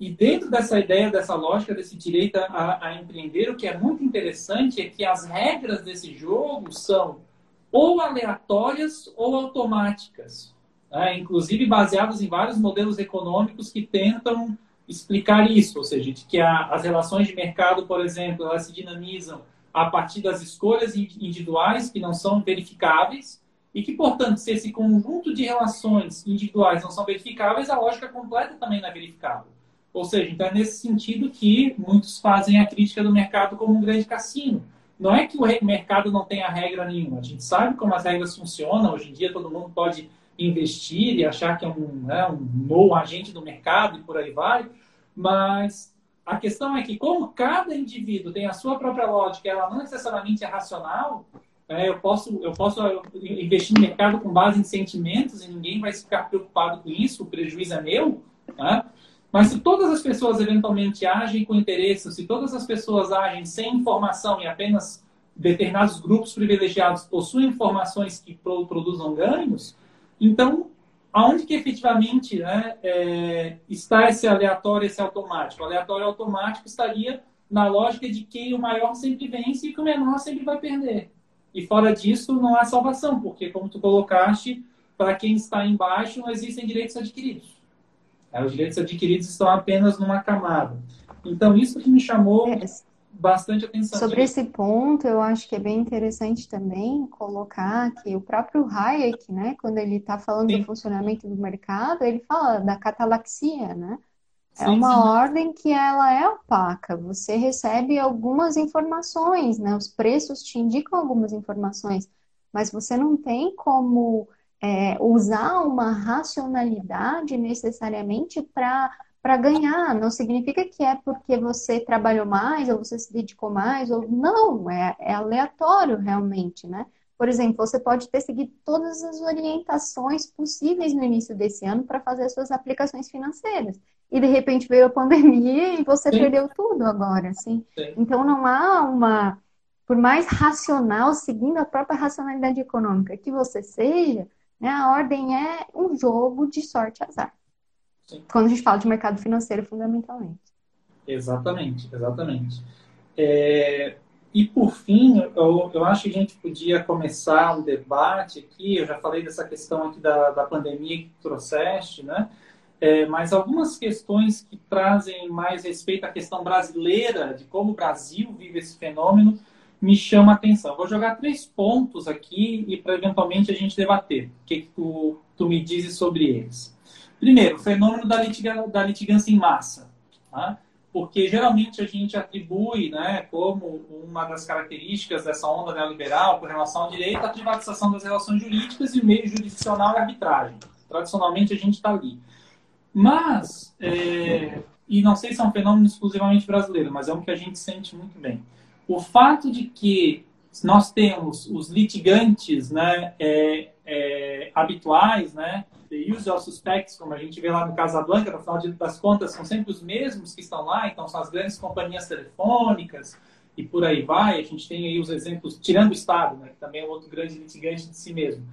E dentro dessa ideia, dessa lógica, desse direito a, a, empreender, o que é muito interessante é que as regras desse jogo são ou aleatórias ou automáticas, né? inclusive baseadas em vários modelos econômicos que tentam explicar isso, ou seja, que a, as relações de mercado, por exemplo, elas se dinamizam a partir das escolhas individuais que não são verificáveis e que, portanto, se esse conjunto de relações individuais não são verificáveis, a lógica completa também não é verificável. Ou seja, então é nesse sentido que muitos fazem a crítica do mercado como um grande cassino. Não é que o mercado não tenha regra nenhuma. A gente sabe como as regras funcionam. Hoje em dia todo mundo pode investir e achar que é um, né, um novo agente do mercado e por aí vai. Mas a questão é que como cada indivíduo tem a sua própria lógica, ela não necessariamente é racional, né, eu, posso, eu posso investir no mercado com base em sentimentos e ninguém vai ficar preocupado com isso, o prejuízo é meu. Né? Mas se todas as pessoas eventualmente agem com interesse, se todas as pessoas agem sem informação e apenas determinados grupos privilegiados possuem informações que produzam ganhos, então aonde que efetivamente né, é, está esse aleatório, esse automático? O aleatório automático estaria na lógica de que o maior sempre vence e que o menor sempre vai perder. E fora disso, não há salvação, porque, como tu colocaste, para quem está embaixo não existem direitos adquiridos. Os direitos adquiridos estão apenas numa camada. Então, isso que me chamou é. bastante atenção. Sobre esse ponto, eu acho que é bem interessante também colocar que o próprio Hayek, né, quando ele está falando sim. do funcionamento do mercado, ele fala da catalaxia, né? É uma sim. ordem que ela é opaca. Você recebe algumas informações, né? Os preços te indicam algumas informações, mas você não tem como é, usar uma racionalidade necessariamente para para ganhar. Não significa que é porque você trabalhou mais ou você se dedicou mais ou não. É, é aleatório realmente, né? Por exemplo, você pode ter seguido todas as orientações possíveis no início desse ano para fazer as suas aplicações financeiras. E de repente veio a pandemia e você Sim. perdeu tudo agora, assim. Sim. Então não há uma, por mais racional, seguindo a própria racionalidade econômica que você seja, né? A ordem é um jogo de sorte e azar. Sim. Quando a gente fala de mercado financeiro, fundamentalmente. Exatamente, exatamente. É, e por fim, eu, eu acho que a gente podia começar um debate aqui. Eu já falei dessa questão aqui da, da pandemia que trouxeste, né? É, mas algumas questões que trazem mais respeito à questão brasileira, de como o Brasil vive esse fenômeno, me chama a atenção. Vou jogar três pontos aqui e para eventualmente a gente debater. O que, que tu, tu, me dizes sobre eles? Primeiro, o fenômeno da, litiga, da litigância em massa. Tá? porque geralmente a gente atribui, né, como uma das características dessa onda neoliberal com relação ao direito, a privatização das relações jurídicas e meio jurisdicional e arbitragem. Tradicionalmente a gente está ali. Mas, é, e não sei se é um fenômeno exclusivamente brasileiro, mas é um que a gente sente muito bem. O fato de que nós temos os litigantes né, é, é, habituais, né, the usual suspects, como a gente vê lá no Casablanca, no final das contas, são sempre os mesmos que estão lá, então são as grandes companhias telefônicas e por aí vai. A gente tem aí os exemplos, tirando o Estado, né, que também é outro grande litigante de si mesmo.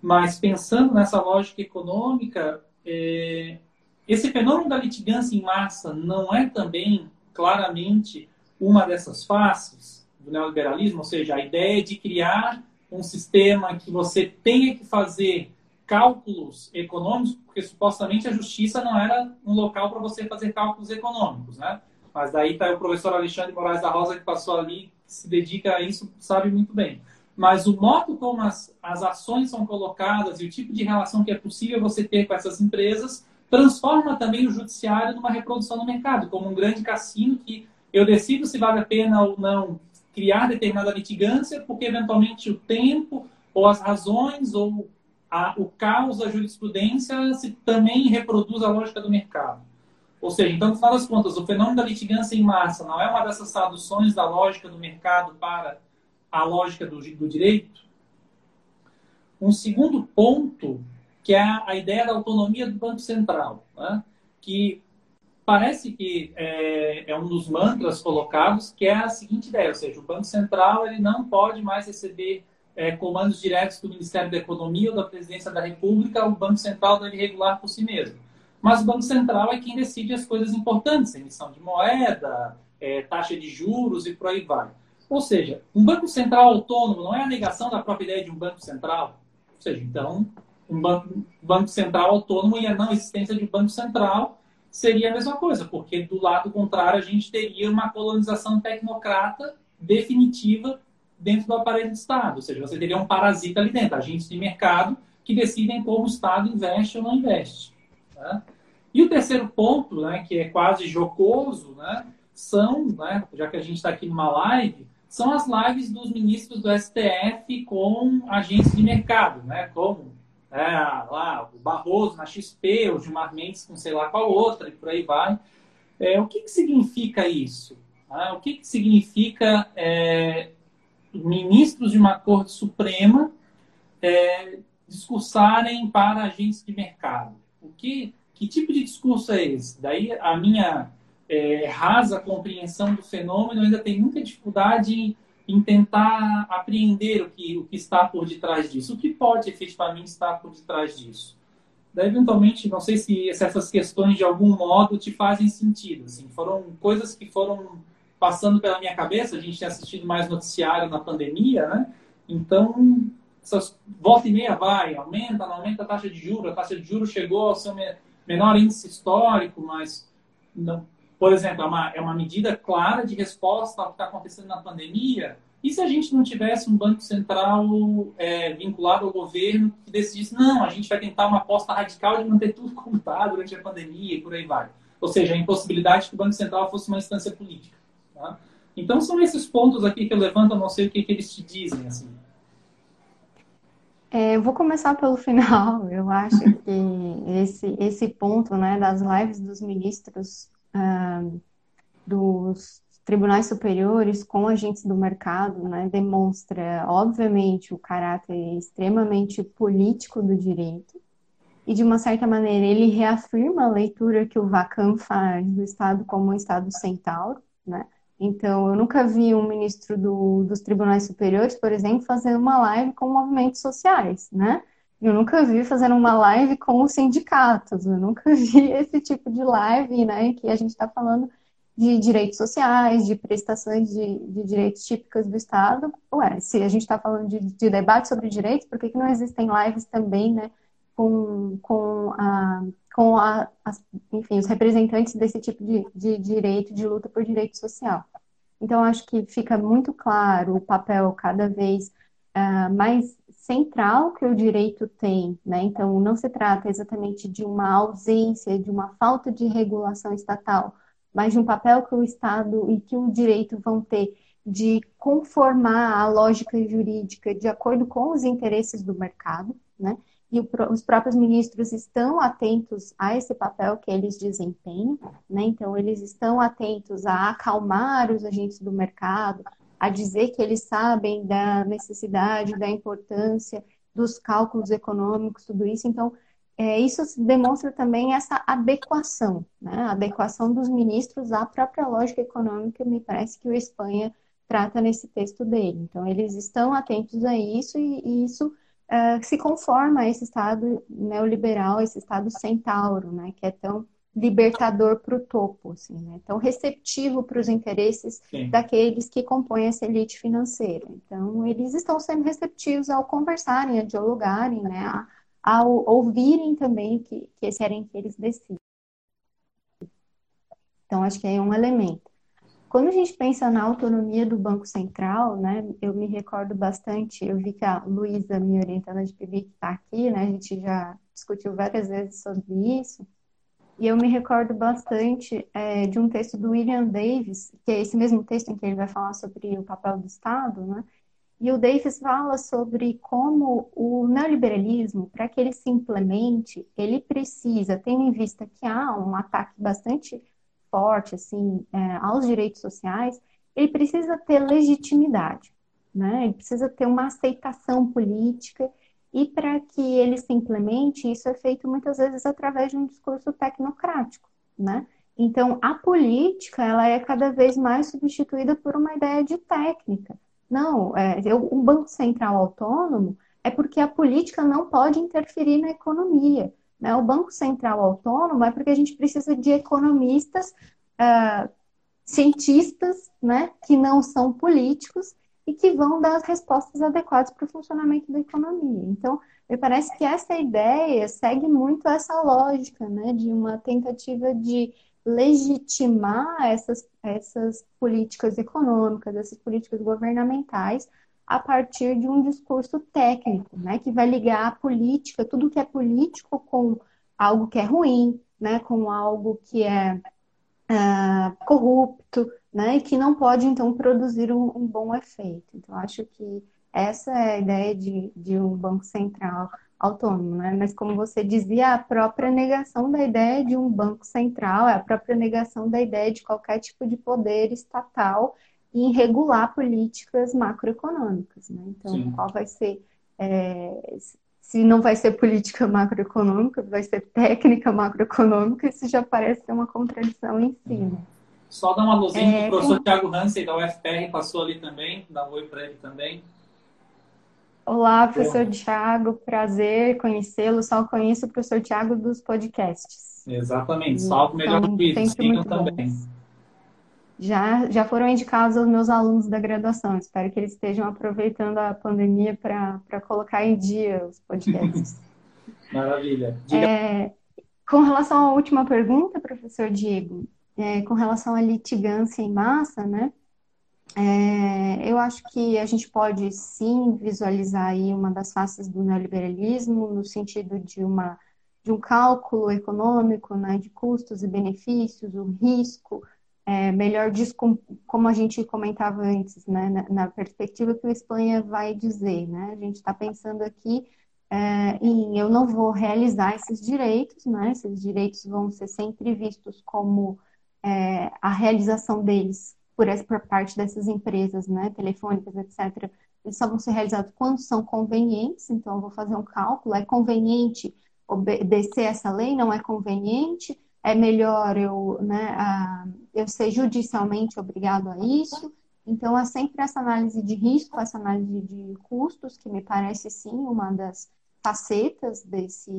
Mas pensando nessa lógica econômica, é, esse fenômeno da litigância em massa não é também claramente uma dessas faces do neoliberalismo, ou seja, a ideia de criar um sistema que você tenha que fazer cálculos econômicos, porque supostamente a justiça não era um local para você fazer cálculos econômicos, né? Mas daí está o professor Alexandre Moraes da Rosa, que passou ali, que se dedica a isso, sabe muito bem. Mas o modo como as, as ações são colocadas e o tipo de relação que é possível você ter com essas empresas transforma também o judiciário numa reprodução no mercado, como um grande cassino que eu decido se vale a pena ou não criar determinada litigância, porque eventualmente o tempo ou as razões ou a, o caos da jurisprudência se também reproduz a lógica do mercado. Ou seja, então, no final das contas, o fenômeno da litigância em massa não é uma dessas traduções da lógica do mercado para a lógica do, do direito? Um segundo ponto, que é a, ideia da autonomia do Banco Central, né? que parece que é, é, um dos mantras colocados, que é a seguinte ideia, ou seja, o Banco Central ele não pode mais receber é, comandos diretos do Ministério da Economia ou da Presidência da República, o Banco Central deve regular por si mesmo. Mas o Banco Central é quem decide as coisas importantes, emissão de moeda, é, taxa de juros e por aí vai. Ou seja, um Banco Central autônomo não é a negação da própria ideia de um Banco Central. Ou seja, então, um banco, banco Central autônomo e a não existência de Banco Central seria a mesma coisa, porque do lado contrário a gente teria uma colonização tecnocrata definitiva dentro do aparelho de Estado. Ou seja, você teria um parasita ali dentro, agentes de mercado que decidem como o Estado investe ou não investe. Tá? E o terceiro ponto, né, que é quase jocoso, né, são, né, já que a gente está aqui numa live, são as lives dos ministros do STF com agentes de mercado, né, como é, lá, o Barroso na XP, o Gilmar Mendes com sei lá qual outra, e por aí vai. É, o que, que significa isso? Ah, o que, que significa é, ministros de uma Corte Suprema é, discursarem para agentes de mercado. O que, que tipo de discurso é esse? Daí a minha é, rasa compreensão do fenômeno ainda tem muita dificuldade em, em, tentar apreender o que, o que está por detrás disso, o que pode efetivamente estar por detrás disso. Daí, eventualmente, não sei se essas questões de algum modo te fazem sentido. Assim, foram coisas que foram passando pela minha cabeça, a gente tem assistido mais noticiário na pandemia, né? Então, essas, volta e meia vai, aumenta, não aumenta a taxa de juros, a taxa de juros chegou ao seu menor índice histórico, mas, não, por exemplo, é uma, é uma medida clara de resposta ao que está acontecendo na pandemia. E se a gente não tivesse um Banco Central é, vinculado ao governo que decidisse, não, a gente vai tentar uma aposta radical de manter tudo como está durante a pandemia e por aí vai. Ou seja, a impossibilidade de que o Banco Central fosse uma instância política. Tá? Então são esses pontos aqui que eu levanto, eu não sei o que, que eles te dizem. Assim. É, eu vou começar pelo final. Eu acho que esse, esse ponto né, das lives dos ministros ah, dos tribunais superiores com agentes do mercado né, demonstra, obviamente, o caráter extremamente político do direito. E, de uma certa maneira, ele reafirma a leitura que o Vacan faz do Estado como um Estado centauro, né? Então, eu nunca vi um ministro do, dos tribunais superiores, por exemplo, fazendo uma live com movimentos sociais, né? Eu nunca vi fazendo uma live com os sindicatos, eu nunca [LAUGHS] vi esse tipo de live, né? Que a gente está falando de direitos sociais, de prestações de, de direitos típicas do Estado. Ué, se a gente está falando de, de, debate sobre direitos, por que, que não existem lives também, né, com, com, a, com a, as, enfim, os representantes desse tipo de, de direito, de luta por direito social? Então, acho que fica muito claro o papel cada vez uh, mais central que o direito tem, né? Então, não se trata exatamente de uma ausência, de uma falta de regulação estatal, mas de um papel que o Estado e que o direito vão ter de conformar a lógica jurídica de acordo com os interesses do mercado, né? E os próprios ministros estão atentos a esse papel que eles desempenham, né? Então, eles estão atentos a acalmar os agentes do mercado, a dizer que eles sabem da necessidade, da importância dos cálculos econômicos, tudo isso. Então, é, isso demonstra também essa adequação, né? a adequação dos ministros à própria lógica econômica, me parece que o Espanha trata nesse texto dele. Então, eles estão atentos a isso e, e isso uh, se conforma a esse Estado neoliberal, esse Estado centauro, né? que é tão libertador para o topo, assim, né? tão receptivo para os interesses Sim. daqueles que compõem essa elite financeira. Então, eles estão sendo receptivos ao conversarem, a dialogarem, né? a, ao ouvirem também o que, que querem que eles decidam. Então, acho que é um elemento. Quando a gente pensa na autonomia do Banco Central, né, eu me recordo bastante, eu vi que a Luísa, minha orientando de PIB, está aqui, né, a gente já discutiu várias vezes sobre isso, e eu me recordo bastante é, de um texto do William Davis, que é esse mesmo texto em que ele vai falar sobre o papel do Estado, né, e o Davis fala sobre como o neoliberalismo, para que ele se implemente, ele precisa, tendo em vista que há um ataque bastante forte assim, é, aos direitos sociais, ele precisa ter legitimidade, né? ele precisa ter uma aceitação política, e para que ele se implemente, isso é feito muitas vezes através de um discurso tecnocrático. Né? Então, a política ela é cada vez mais substituída por uma ideia de técnica. Não, é, um banco central autônomo é porque a política não pode interferir na economia. Né? O Banco Central Autônomo é porque a gente precisa de economistas, uh, cientistas, né, que não são políticos e que vão dar as respostas adequadas para o funcionamento da economia. Então, me parece que essa ideia segue muito essa lógica, né, de uma tentativa de legitimar essas, essas políticas econômicas, essas políticas governamentais, a partir de um discurso técnico, né, que vai ligar a política, tudo que é político, com algo que é ruim, né, com algo que é uh, corrupto, né, e que não pode, então, produzir um, um bom efeito. Então, acho que essa é a ideia de, de um banco central autônomo, né? Mas como você dizia, a própria negação da ideia de um banco central, é a própria negação da ideia de qualquer tipo de poder estatal em regular políticas macroeconômicas, né? Então, Sim. qual vai ser é, se não vai ser política macroeconômica, vai ser técnica macroeconômica, isso já parece ser uma contradição em si. Né? Só dar uma luzinha é, o professor com... Tiago Hansen da UFPR passou ali também, dá um oi para ele também. Olá, professor Bom. Tiago, prazer conhecê-lo. Só conheço o professor Tiago dos podcasts. Exatamente, salve melhor então, que isso, sigam também. Já, já foram indicados aos meus alunos da graduação. Espero que eles estejam aproveitando a pandemia para colocar em dia os podcasts. [LAUGHS] [LAUGHS] Maravilha. É, com relação à última pergunta, professor Diego, é, com relação à litigância em massa, né? É, eu acho que a gente pode sim visualizar aí uma das faces do neoliberalismo no sentido de uma de um cálculo econômico, né, de custos e benefícios, o risco, é, melhor como a gente comentava antes, né, na, na, perspectiva que o Espanha vai dizer, né, a gente está pensando aqui é, em eu não vou realizar esses direitos, né, esses direitos vão ser sempre vistos como é, a realização deles por, essa, por parte dessas empresas, né, telefônicas, etc., eles só vão ser realizados quando são convenientes, então eu vou fazer um cálculo, é conveniente obedecer essa lei, não é conveniente, é melhor eu, né, a, eu ser judicialmente obrigado a isso. Então, é sempre essa análise de risco, essa análise de custos, que me parece sim uma das facetas desse,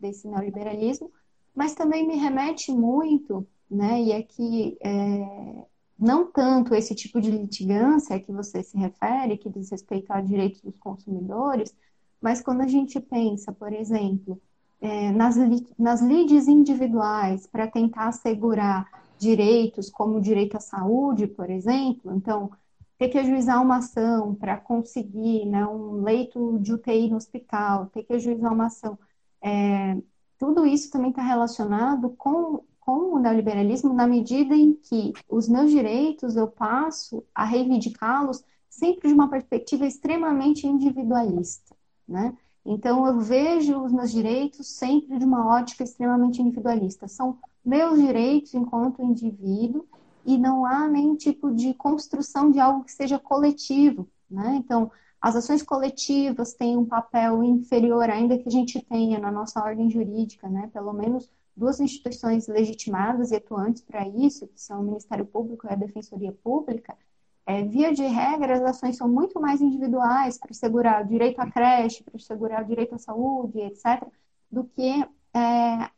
desse neoliberalismo, mas também me remete muito né? E é que é, não tanto esse tipo de litigância que você se refere, que diz respeito a direitos dos consumidores, mas quando a gente pensa, por exemplo, é, nas, nas lides individuais para tentar assegurar direitos, como o direito à saúde, por exemplo, então, ter que ajuizar uma ação para conseguir né, um leito de UTI no hospital, ter que ajuizar uma ação, é, tudo isso também está relacionado com com o neoliberalismo na medida em que os meus direitos eu passo a reivindicá-los sempre de uma perspectiva extremamente individualista, né? Então eu vejo os meus direitos sempre de uma ótica extremamente individualista. São meus direitos enquanto indivíduo e não há nenhum tipo de construção de algo que seja coletivo, né? Então as ações coletivas têm um papel inferior ainda que a gente tenha na nossa ordem jurídica, né? Pelo menos duas instituições legitimadas e atuantes para isso, que são o Ministério Público e a Defensoria Pública, é, via de regra, as ações são muito mais individuais para assegurar o direito à creche, para assegurar o direito à saúde, etc., do que é,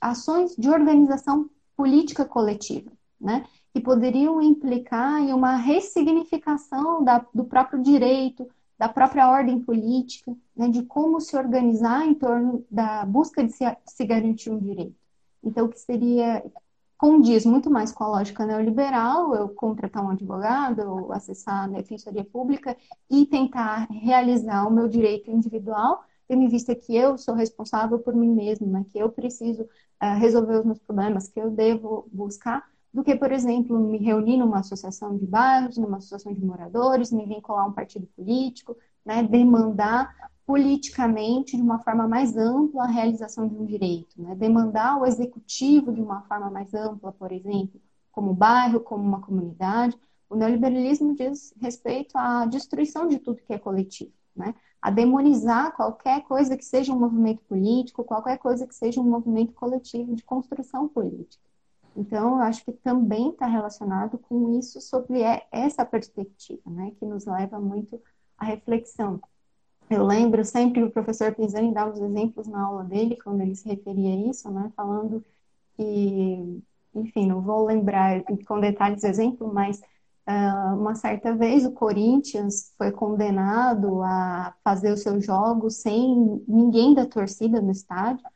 ações de organização política coletiva, né? que poderiam implicar em uma ressignificação da, do próprio direito, da própria ordem política, né, de como se organizar em torno da busca de se, se garantir um direito. Então, que seria condiz muito mais com a lógica neoliberal, eu contratar um advogado, eu acessar a defensoria pública e tentar realizar o meu direito individual, tendo em vista que eu sou responsável por mim mesmo, né? que eu preciso uh, resolver os meus problemas, que eu devo buscar, do que, por exemplo, me reunir numa associação de bairros, numa associação de moradores, me vincular a um partido político, né? demandar politicamente, de uma forma mais ampla, a realização de um direito. Né? Demandar o executivo de uma forma mais ampla, por exemplo, como bairro, como uma comunidade. O neoliberalismo diz respeito à destruição de tudo que é coletivo, né? a demonizar qualquer coisa que seja um movimento político, qualquer coisa que seja um movimento coletivo de construção política. Então, eu acho que também está relacionado com isso, sobre essa perspectiva, né? que nos leva muito à reflexão. Eu lembro sempre que o professor Pisani dava os exemplos na aula dele, quando ele se referia a isso, né, falando que, enfim, não vou lembrar com detalhes o exemplo, mas uh, uma certa vez o Corinthians foi condenado a fazer os seus jogos sem ninguém da torcida no estádio.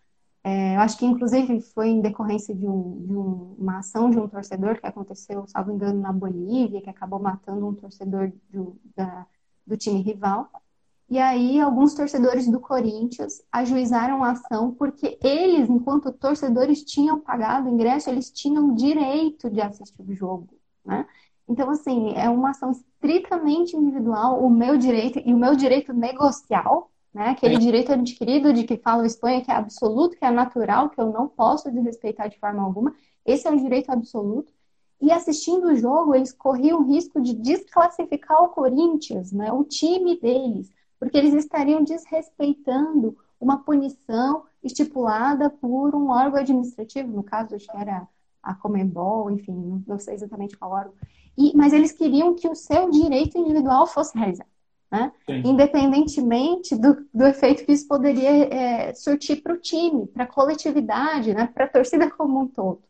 É, eu acho que, inclusive, foi em decorrência de, um, de um, uma ação de um torcedor que aconteceu, salvo engano, na Bolívia, que acabou matando um torcedor do, da, do time rival. E aí, alguns torcedores do Corinthians ajuizaram a ação porque eles, enquanto torcedores, tinham pagado o ingresso, eles tinham direito de assistir o jogo, né? Então, assim, é uma ação estritamente individual, o meu direito e o meu direito negocial, né? Aquele é. direito adquirido de que fala o Espanha, que é absoluto, que é natural, que eu não posso desrespeitar de forma alguma. Esse é um direito absoluto. E assistindo o jogo, eles corriam o risco de desclassificar o Corinthians, né? O time deles porque eles estariam desrespeitando uma punição estipulada por um órgão administrativo, no caso, acho que era a Comembol, enfim, não sei exatamente qual órgão. E, mas eles queriam que o seu direito individual fosse realizado, né? Independentemente do, do efeito que isso poderia é, surtir para o time, para a coletividade, né? para a torcida [LAUGHS] como um todo.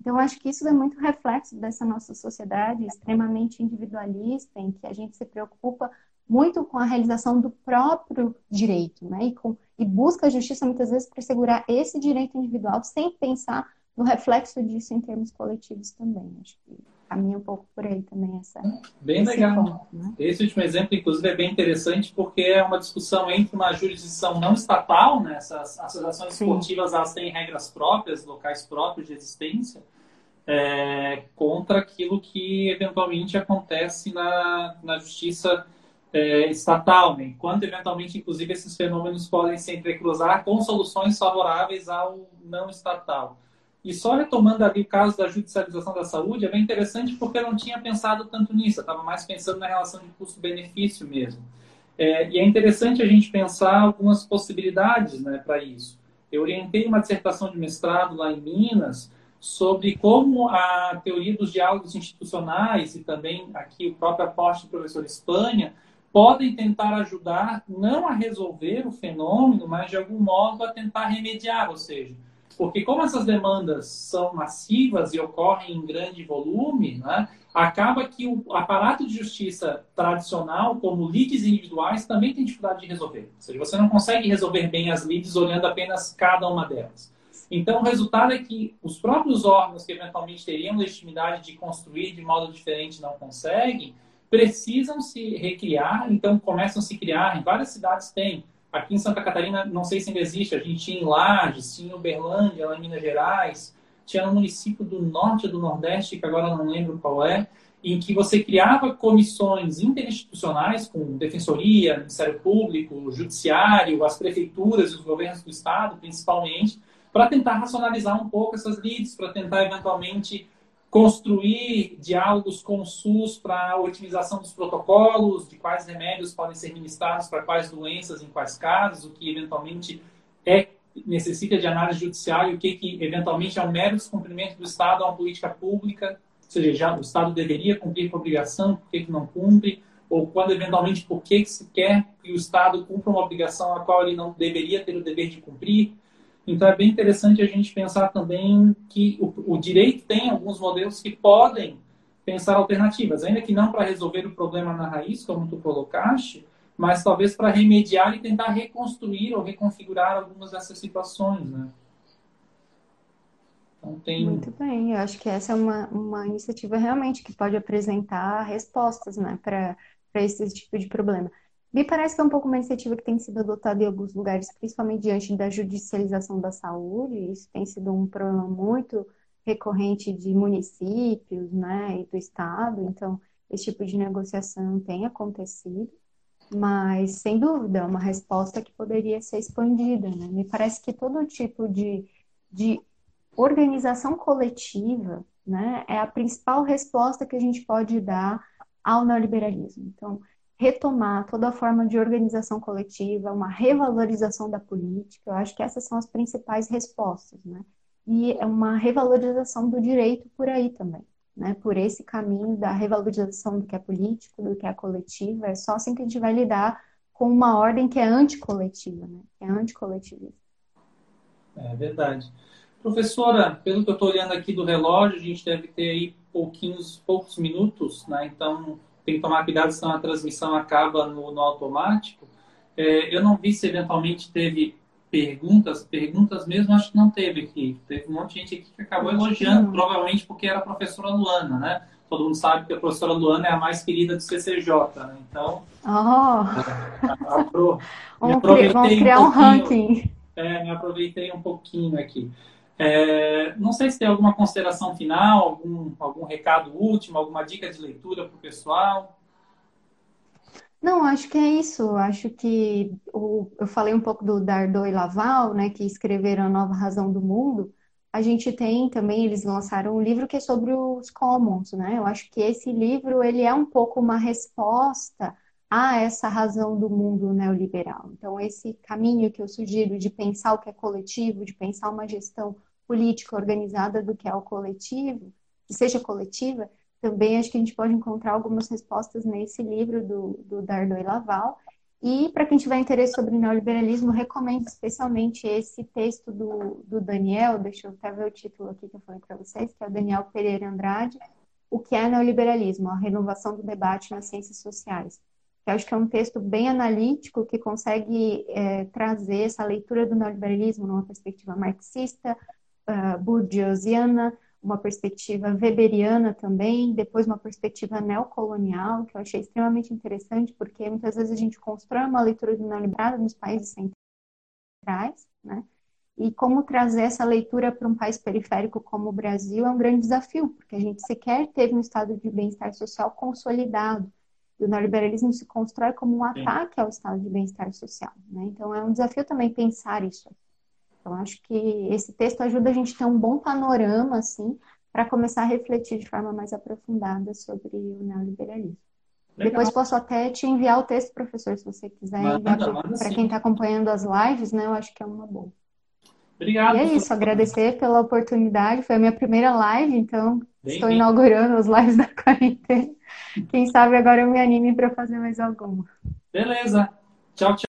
Então, acho que isso é muito reflexo dessa nossa sociedade extremamente individualista, em que a gente se preocupa muito com a realização do próprio direito, né? E, com, e busca a justiça muitas vezes para segurar esse direito individual sem pensar no reflexo disso em termos coletivos também. Acho que caminha um pouco por aí também essa. Bem legal. Ponto, né? Esse último exemplo, inclusive, é bem interessante porque é uma discussão entre uma jurisdição não estatal, né? Essas associações Sim. esportivas elas têm regras próprias, locais próprios de existência. É, contra aquilo que eventualmente acontece na, na justiça é, estatal, né? enquanto eventualmente, inclusive, esses fenômenos podem se entrecruzar com soluções favoráveis ao não estatal. E só retomando ali o caso da judicialização da saúde, é bem interessante porque eu não tinha pensado tanto nisso, eu estava mais pensando na relação de custo-benefício mesmo. É, e é interessante a gente pensar algumas possibilidades né, para isso. Eu orientei uma dissertação de mestrado lá em Minas sobre como a teoria dos diálogos institucionais e também aqui o próprio aporte do professor Espanha podem tentar ajudar não a resolver o fenômeno, mas de algum modo a tentar remediar, ou seja, Porque como essas demandas são massivas e ocorrem em grande volume, né, acaba que o aparato de justiça tradicional, como lides individuais, também tem dificuldade de resolver. Ou seja, você não consegue resolver bem as lides olhando apenas cada uma delas. Então, o resultado é que os próprios órgãos que eventualmente teriam legitimidade de construir de modo diferente não conseguem, precisam se recriar, então começam a se criar, em várias cidades tem. Aqui em Santa Catarina, não sei se ainda existe, a gente tinha em Lages, tinha em Uberlândia, lá em Minas Gerais, tinha no município do norte ou do nordeste, que agora não lembro qual é, em que você criava comissões interinstitucionais com defensoria, Ministério Público, Judiciário, as prefeituras e os governos do Estado, principalmente, para tentar racionalizar um pouco essas leads, para tentar eventualmente construir diálogos com o SUS para a otimização dos protocolos, de quais remédios podem ser ministrados para quais doenças, em quais casos, o que eventualmente é necessita de análise judicial e o que, que eventualmente é um mero descumprimento do Estado a uma política pública, ou seja, já o Estado deveria cumprir com a obrigação, por que, que não cumpre, ou quando eventualmente por que, que se quer que o Estado cumpra uma obrigação a qual ele não deveria ter o dever de cumprir. Então, é bem interessante a gente pensar também que o, o direito tem alguns modelos que podem pensar alternativas, ainda que não para resolver o problema na raiz, como tu colocaste, mas talvez para remediar e tentar reconstruir ou reconfigurar algumas dessas situações, né? Então, tem... Muito bem, eu acho que essa é uma, uma iniciativa realmente que pode apresentar respostas né, para esse tipo de problema. Me parece que é um pouco uma iniciativa que tem sido adotada em alguns lugares, principalmente diante da judicialização da saúde. Isso tem sido um problema muito recorrente de municípios né, e do Estado. Então, esse tipo de negociação tem acontecido, mas, sem dúvida, é uma resposta que poderia ser expandida. Né? Me parece que todo tipo de, de organização coletiva né, é a principal resposta que a gente pode dar ao neoliberalismo. Então, retomar toda a forma de organização coletiva, uma revalorização da política. Eu acho que essas são as principais respostas, né? E é uma revalorização do direito por aí também, né? Por esse caminho da revalorização do que é político, do que é coletivo. É só assim que a gente vai lidar com uma ordem que é anticoletiva, né? Que é anticoletivista. É verdade. Professora, pelo que eu estou olhando aqui do relógio, a gente deve ter aí pouquinhos, poucos minutos, né? Então, tem que tomar cuidado, senão a transmissão acaba no, no automático. É, eu não vi se eventualmente teve perguntas, perguntas mesmo acho que não teve aqui. Teve um monte de gente aqui que acabou elogiando, provavelmente porque era a professora Luana, né? Todo mundo sabe que a professora Luana é a mais querida do CCJ, né? Então, oh. é, apro [LAUGHS] vamos criar um, um ranking. É, me aproveitei um pouquinho aqui. É, não sei se tem alguma consideração final, algum, algum recado último, alguma dica de leitura para o pessoal. Não, acho que é isso. Acho que o, eu falei um pouco do Dardot e Laval, né, que escreveram A Nova Razão do Mundo. A gente tem também, eles lançaram um livro que é sobre os commons, né? Eu acho que esse livro, ele é um pouco uma resposta a essa razão do mundo neoliberal. Então, esse caminho que eu sugiro de pensar o que é coletivo, de pensar uma gestão política organizada do que é o coletivo, que seja coletiva, também acho que a gente pode encontrar algumas respostas nesse livro do, do Dardot e Laval. E para quem tiver interesse sobre neoliberalismo, recomendo especialmente esse texto do, do Daniel, deixa eu até ver o título aqui que eu falei para vocês, que é o Daniel Pereira Andrade, O que é neoliberalismo? A renovação do debate nas ciências sociais. Que acho que é um texto bem analítico que consegue é, trazer essa leitura do neoliberalismo numa perspectiva marxista, uh, bourdieusiana, uma perspectiva weberiana também, depois uma perspectiva neocolonial, que eu achei extremamente interessante, porque muitas vezes a gente constrói uma leitura neoliberal nos países centrais, né? E como trazer essa leitura para um país periférico como o Brasil é um grande desafio, porque a gente sequer teve um estado de bem-estar social consolidado. E o neoliberalismo se constrói como um ataque ao estado de bem-estar social. Né? Então, é um desafio também pensar isso. Então, acho que esse texto ajuda a gente a ter um bom panorama, assim, para começar a refletir de forma mais aprofundada sobre o neoliberalismo. Legal. Depois posso até te enviar o texto, professor, se você quiser para quem está acompanhando as lives, né? Eu acho que é uma boa. Obrigado. E é isso, agradecer pela oportunidade. Foi a minha primeira live, então bem, estou bem. inaugurando as lives da quarentena. Quem sabe agora eu me anime para fazer mais alguma. Beleza. Tchau, tchau.